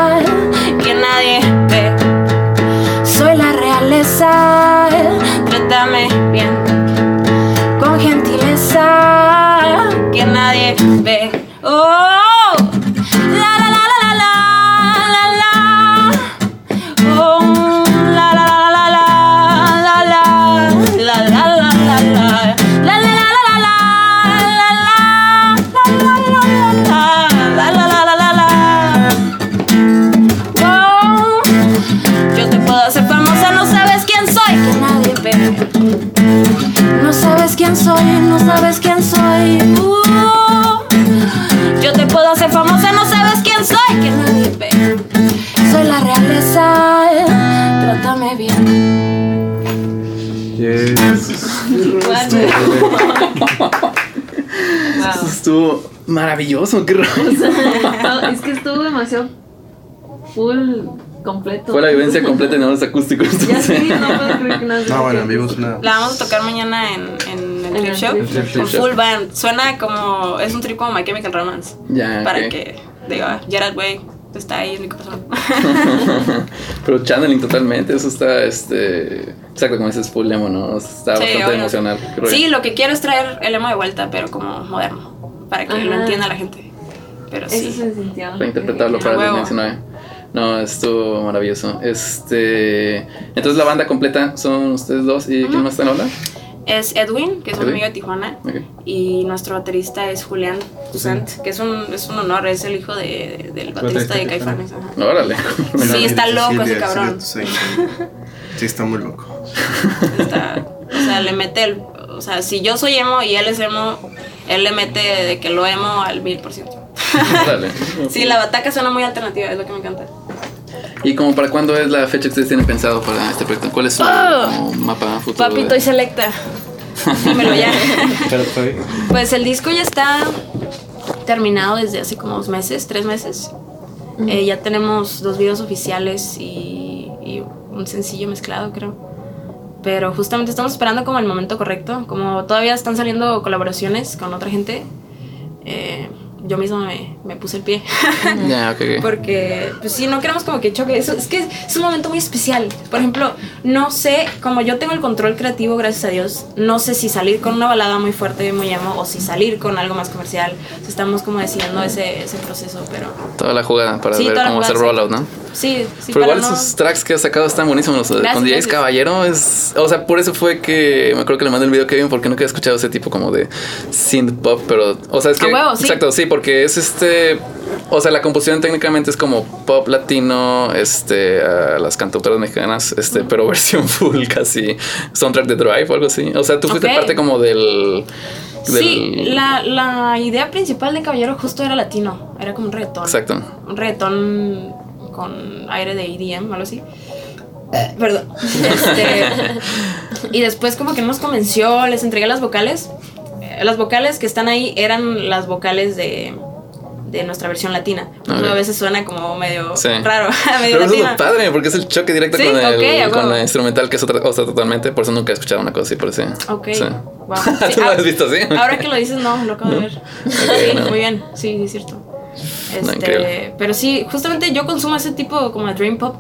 estuvo maravilloso, qué raro. Es que estuvo demasiado full, completo. Fue la vivencia completa en los acústicos. Ya sí, no puedo creer que no No, bueno, dicho. vimos una. La vamos a tocar mañana en, en el En trip el show. trip show. Con full band. Suena como. Es un trip como My Chemical Romance. Ya, Para que diga, Gerard Way está ahí en mi corazón. Pero channeling totalmente, eso está, este... Exacto, como dices, full emo, ¿no? Está Sí, bastante obvio. emocional. creo Sí, yo. lo que quiero es traer el emo de vuelta, pero como moderno. Para que lo Ajá. entienda la gente. Pero Eso sí. se sintió. Para interpretarlo para el huevo. 2019. No, estuvo maravilloso. Este... Entonces la banda completa son ustedes dos y ¿quién más está en la banda? Es Edwin, que es un amigo de Tijuana. Ok. Y nuestro baterista es Julián Toussaint, que es un, es un honor, es el hijo de, del baterista de Caifanes. ajá. No, órale. Sí, está loco ese cabrón. Sí, está muy loco. Está- o sea, le mete el. O sea, si yo soy emo y él es emo, él le mete de que lo emo al mil por ciento. Sí, la bataca suena muy alternativa, es lo que me encanta. ¿Y como para cuándo es la fecha que ustedes tienen pensado para este proyecto? ¿Cuál es su como mapa futuro? Papito de- y selecta. Dímelo ya. Pues el disco ya está terminado desde hace como dos meses, tres meses. Eh, ya tenemos dos videos oficiales y, y un sencillo mezclado, creo. Pero justamente estamos esperando como el momento correcto. Como todavía están saliendo colaboraciones con otra gente, eh, yo misma me, me puse el pie. Ya, ok, ok. Porque, pues sí, no queremos como que choque. Eso, es que es un momento muy especial. Por ejemplo, no sé, como yo tengo el control creativo, gracias a Dios, no sé si salir con una balada muy fuerte, muy emo, o si salir con algo más comercial. Estamos como decidiendo ese, ese proceso, pero... Toda la jugada para Sí, ver cómo hacer rollout, ¿no? Sí, sí, Pero igual no- esos tracks que has sacado están buenísimos. Los, Gracias, con DJs. Caballero es. O sea, por eso fue que me acuerdo que le mandé el video a Kevin porque nunca había escuchado ese tipo como de synth pop. Pero, o sea, es que. Huevo, sí. Exacto, sí, porque es este. O sea, la composición técnicamente es como pop latino, este, las cantautoras mexicanas, este, pero versión full casi soundtrack de Drive o algo así. O sea, tú fuiste parte como del. del Sí, la, la idea principal de Caballero justo era latino. Era como un reggaetón. Exacto. Un reggaetón con aire de EDM, algo así. Perdón. Este, y después como que no nos convenció, les entregué las vocales. Eh, Las vocales que están ahí eran las vocales de, de nuestra versión latina. A veces suena como medio Sí. raro, medio Pero eso es padre, porque es el choque directo Sí, con, el, con huevo. la instrumental, que es otra cosa totalmente. Por eso nunca he escuchado una cosa así, por eso. Ok. Sí. Wow. ¿Tú lo ah, has visto así? Ahora que lo dices, no, lo acabo de ver. Sí, no. muy bien. Sí, es cierto. Este, pero sí, justamente yo consumo ese tipo como de dream pop.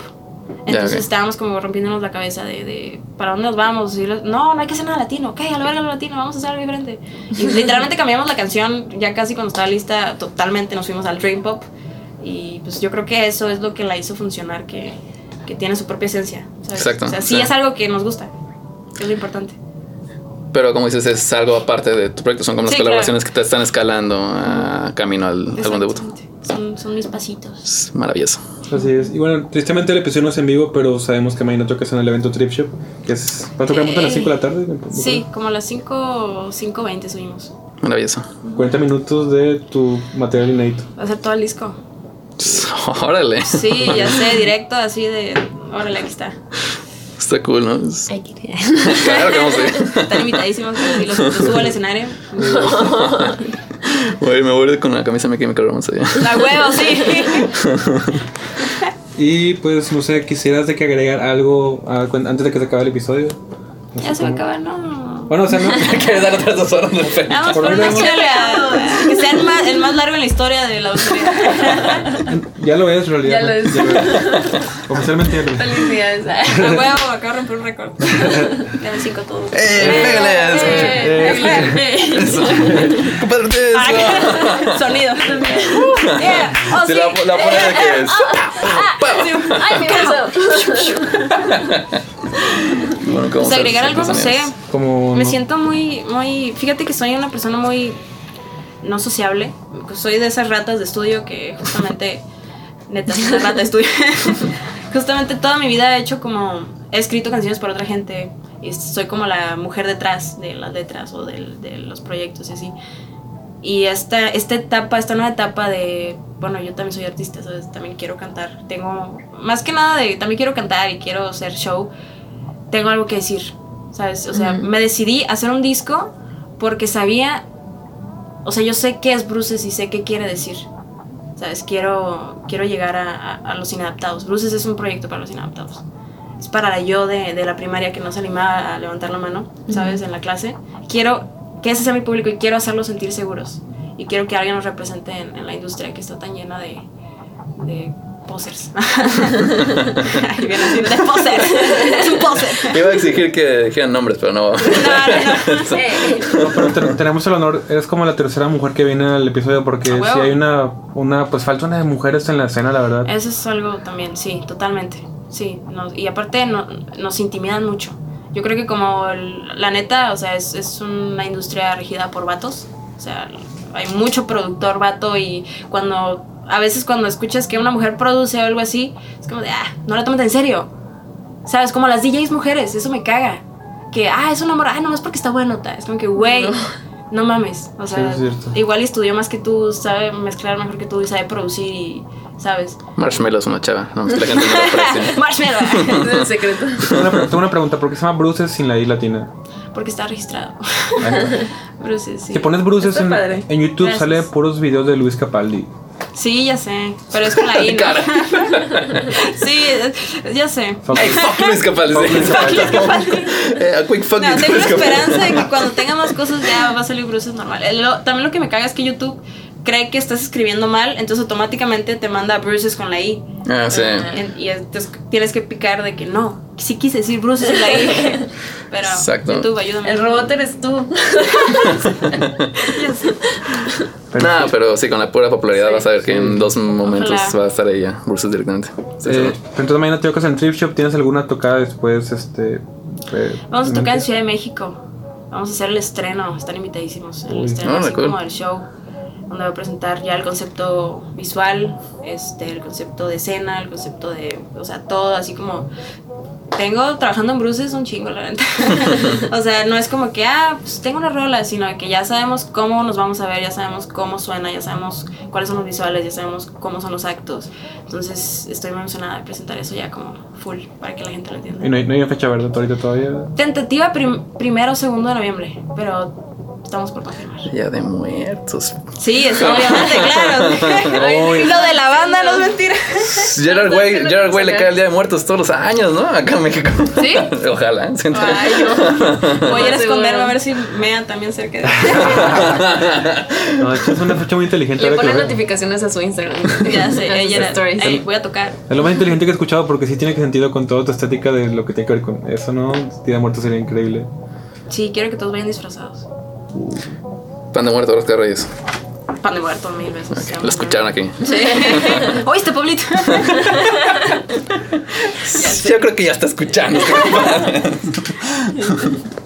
Entonces ok. estábamos como rompiéndonos la cabeza de, de ¿para dónde nos vamos? Y lo- no, no hay que hacer nada latino. Ok, a la verga lo latino, vamos a hacer algo diferente. Y literalmente cambiamos la canción ya casi cuando estaba lista, totalmente nos fuimos al dream pop. Y pues yo creo que eso es lo que la hizo funcionar, que, que tiene su propia esencia. ¿sabes? Exacto, O sea, sí sí. es algo que nos gusta, que es lo importante. Pero como dices, es algo aparte de tu proyecto. Son como las Sí, colaboraciones que te están escalando a camino al álbum debut. Son, son mis pasitos. Es maravilloso. Así es. Y bueno, tristemente el episodio no es en vivo, pero sabemos que mañana toca en el evento Trip Shop. Que es. ¿Cuánto quedamos a las 5 de la tarde? Sí, como a las 5, 5.20 subimos. Maravilloso. 40 minutos de tu material inédito. Va a ser todo el disco. Órale. Sí, ya sé, directo así de. Órale, aquí está. Está cool, ¿no? Es- Ay, qué Claro que vamos a ir. Están invitadísimos. Y los, los subo al escenario. Güey, me voy a ir con la camisa de Chemical Romance allá. La huevo, sí. Y pues, no sé, quisieras de que agregar algo a- cuan- antes de que se acabe el episodio. No Ya se va a acabar, no. Bueno, o sea, no. ¿Quieres dar otras dos horas de fe? Vamos Por una chela. Que sea el más, el más largo en la historia de la autoridad. ya lo es, en realidad. Ya lo es. Oficialmente ya lo es. Felicidades. La huevo, acabo de romper un récord. Dame 5 todos. ¡Eh, pégale! Eh, Eso. Compadre, eso. Ah, Sonido. Yeah. Oh, sí. la, la pone de que es. Ay, mi brazo. Bueno, ¿cómo Pues se agregar algo, no sé. Como. Me no- siento muy, muy. Fíjate que soy una persona muy no sociable. Soy de esas ratas de estudio que justamente. Neta, soy rata de estudio. justamente toda mi vida he hecho como. He escrito canciones para otra gente. Y soy como la mujer detrás de las letras o del- de, los proyectos y así. Y esta, esta etapa, esta nueva etapa de, bueno, yo también soy artista, ¿sabes? También quiero cantar. Tengo, más que nada de, también quiero cantar y quiero hacer show. Tengo algo que decir, ¿sabes? O sea, me decidí a hacer un disco porque sabía, o sea, yo sé qué es Bruces y sé qué quiere decir. ¿Sabes? Quiero, quiero llegar a, a- a los inadaptados. Bruces es un proyecto para los inadaptados. Es para la yo de, de la primaria que no se animaba a levantar la mano, ¿sabes? En la clase. Quiero que ese sea mi público y quiero hacerlos sentir seguros. Y quiero que alguien nos represente en, en la industria que está tan llena de, de posers. Así, de posers. Es un poser. Iba a exigir que dijeran nombres, pero no. No, no, no. Eh, No, pero te- tenemos el honor, eres como la tercera mujer que viene al episodio porque A si hay una, una, pues falta una de mujeres en la escena, la verdad. Eso es algo también, sí, totalmente. Sí, nos- y aparte no- nos intimidan mucho. Yo creo que como el- la neta, o sea, es, es una industria regida por vatos. O sea, hay mucho productor vato y cuando, a veces cuando escuchas que una mujer produce o algo así, es como de, ah, no la tomes en serio. ¿Sabes? Como las DJs mujeres, eso me caga. Que, ah, es una morra, ah, no es porque está buena. Es como que, güey, no. mames. O sea, Sí, es cierto. igual estudió más que tú, sabe mezclar mejor que tú y sabe producir y, ¿sabes? Marshmallow es una chava. No, es que la gente no. Marshmallow. Es el secreto. Tengo una, tengo una pregunta, ¿por qué se llama Bruces sin la I latina? Porque está registrado. Bruces, sí. Si pones Bruces en YouTube Gracias. sale puros videos de Luis Capaldi. Sí, ya sé. Pero es con la I, ¿no? sí, ya sé. Ay, fuck Luis Capaldi. Eh, a quick fuck No, you, tengo Capaldi. esperanza de que cuando tenga más cosas ya va a salir Bruces normal. Eh, lo- también lo que me caga es que YouTube cree que estás escribiendo mal, entonces automáticamente te manda Bruces con la I. Ah, sí. En- Y entonces tienes que picar de que no, sí quise decir Bruces con la I. Pero Exacto. YouTube, ayúdame. El robot eres tú. Ya sé. Pero- No, pero sí, con la pura popularidad Sí. vas a ver que en dos momentos Ojalá. va a estar ella, Bruce directamente. Sí, Eh, sí. entonces mañana te tocas en Trip Shop, ¿tienes alguna tocada después? Este, eh, Vamos a tocar en? Ciudad de México. Vamos a hacer el estreno, están invitadísimos. El Uy. estreno Ah, así cool. como del show, donde voy a presentar ya el concepto visual, este, el concepto de escena, el concepto de, o sea, todo así como tengo trabajando en Bruces un chingo, la neta. o sea, no es como que, ah, pues tengo una rola, sino que ya sabemos cómo nos vamos a ver, ya sabemos cómo suena, ya sabemos cuáles son los visuales, ya sabemos cómo son los actos. Entonces, estoy muy emocionada de presentar eso ya como full, para que la gente lo entienda. Y no hay, no hay una fecha, ¿verdad? Ahorita todavía. Tentativa prim- primero o segundo de noviembre, pero estamos por confirmar. Ya de muertos. Sí, es obviamente, claro. Uy. lo de la banda no es mentira. Gerard Way, Gerard Way le cae el Día de Muertos todos los años, ¿no? Acá en México. ¿Sí? Ojalá. Ay, no. Voy a ir a esconderme a ver si mean también cerca de No, es una fecha muy inteligente. Le ahora que pone lo veo. notificaciones a su Instagram. Ya sé, A stories. "Ey, voy a tocar. Es lo más inteligente que he escuchado porque sí tiene que sentido con toda tu estética de lo que tiene que ver con eso, ¿no? Día de Muertos sería increíble. Sí, quiero que todos vayan disfrazados. Pan de muerto, Oscar Reyes. Pan de muerto mil veces. Lo escucharon aquí. Sí. ¿Oíste, Pablito? Yo creo que ya está escuchando.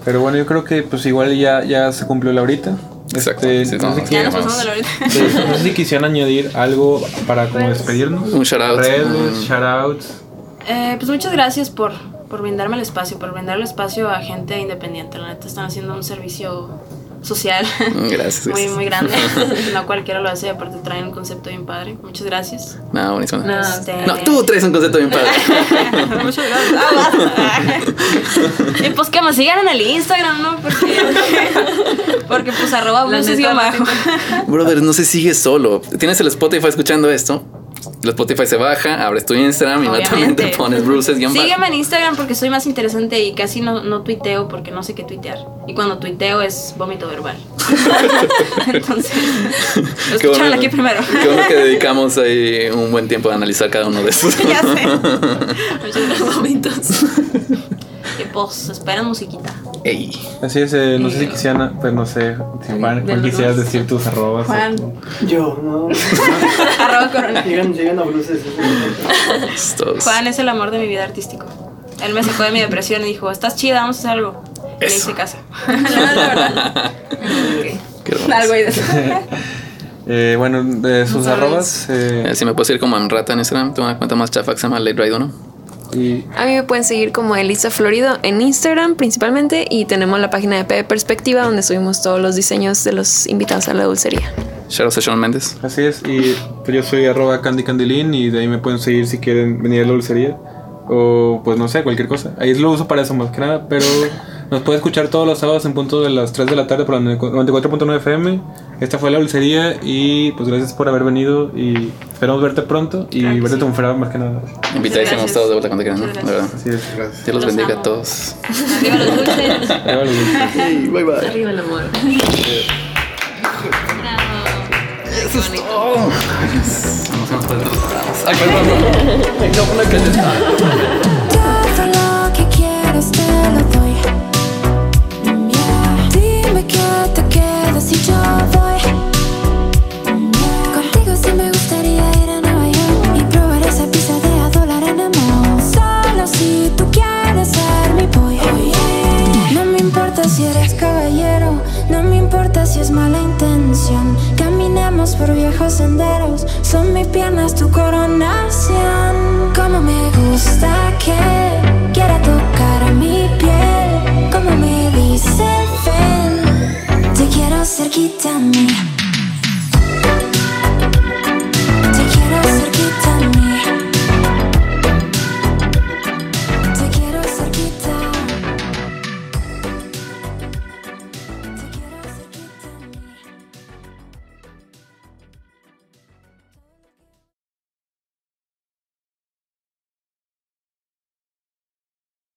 Pero bueno, yo creo que pues igual ya, ya se cumplió la horita. Exacto, Este, sí, no, sé no, qué- ya nos de la ahorita. sí, no sé si quisieran añadir algo para como despedirnos. Un shout out. Redes, Mm. shoutouts. Eh, pues muchas gracias por, por brindarme el espacio, por brindar el espacio a gente independiente. La neta están haciendo un servicio social Gracias. muy, muy grande. no cualquiera lo hace y aparte traen un concepto bien padre. Muchas gracias. No, buenísimo. No, Este- No, tú traes un concepto bien padre. Muchas gracias. Y pues que me sigan en el Instagram, ¿no? Porque, porque pues arroba La bruces neta, guion bajo. Brother, no se sigue solo. Tienes el Spotify escuchando esto. El Spotify se baja, abres tu Instagram, inmediatamente pones Bruces. Sígueme en Instagram porque soy más interesante y casi no, no tuiteo porque no sé qué tuitear. Y cuando tuiteo es vómito verbal. Entonces, Qué bueno, aquí primero. Qué bueno que dedicamos ahí un buen tiempo a analizar cada uno de estos. ya sé. Muchas gracias. Vomitos. Y pues, esperen musiquita. Ey. Así es, eh, no sé si quisieran, pues no sé, si Juan, Juan quisieras decir tus arrobas. Juan. Yo, no. Arroba corona. Llegan, llegan a Bruces. Juan es el amor de mi vida artístico. Él me sacó de mi depresión y dijo, estás chida, vamos a hacer algo. Y le hice caso. No, es la verdad. Algo ahí de eso. Eh, bueno, de sus arrobas. eh, Eh, si me puedes ir como en rata en Instagram, tengo una cuenta más chafa que se llama Late Ride 1. Y A mí me pueden seguir como Elisa Florido en Instagram principalmente y tenemos la página de P Perspectiva donde subimos todos los diseños de los invitados a la dulcería. Shout Sean Méndez. así es. Y pues, yo soy arroba Candy Candilín y de ahí me pueden seguir si quieren venir a la dulcería. O pues no sé, cualquier cosa. Ahí lo uso para eso más que nada. Pero nos puede escuchar todos los sábados en punto de las 3 de la tarde por la 94.9 FM. Esta fue la dulcería y pues gracias por haber venido y esperamos verte pronto y Claro verte sí. triunfar más que nada. Invitadísimos todos de vuelta cuando quieran, ¿no? Verdad. Así es. Gracias. Dios los Los bendiga a todos. Arriba los dulces. Arriba los dulces. bye bye. Arriba el amor. Vamos a. Ay, perdón. No, gusta que quiera tocar mi piel, como me dice te quiero cerquita a mí. Te quiero cerquita a mí.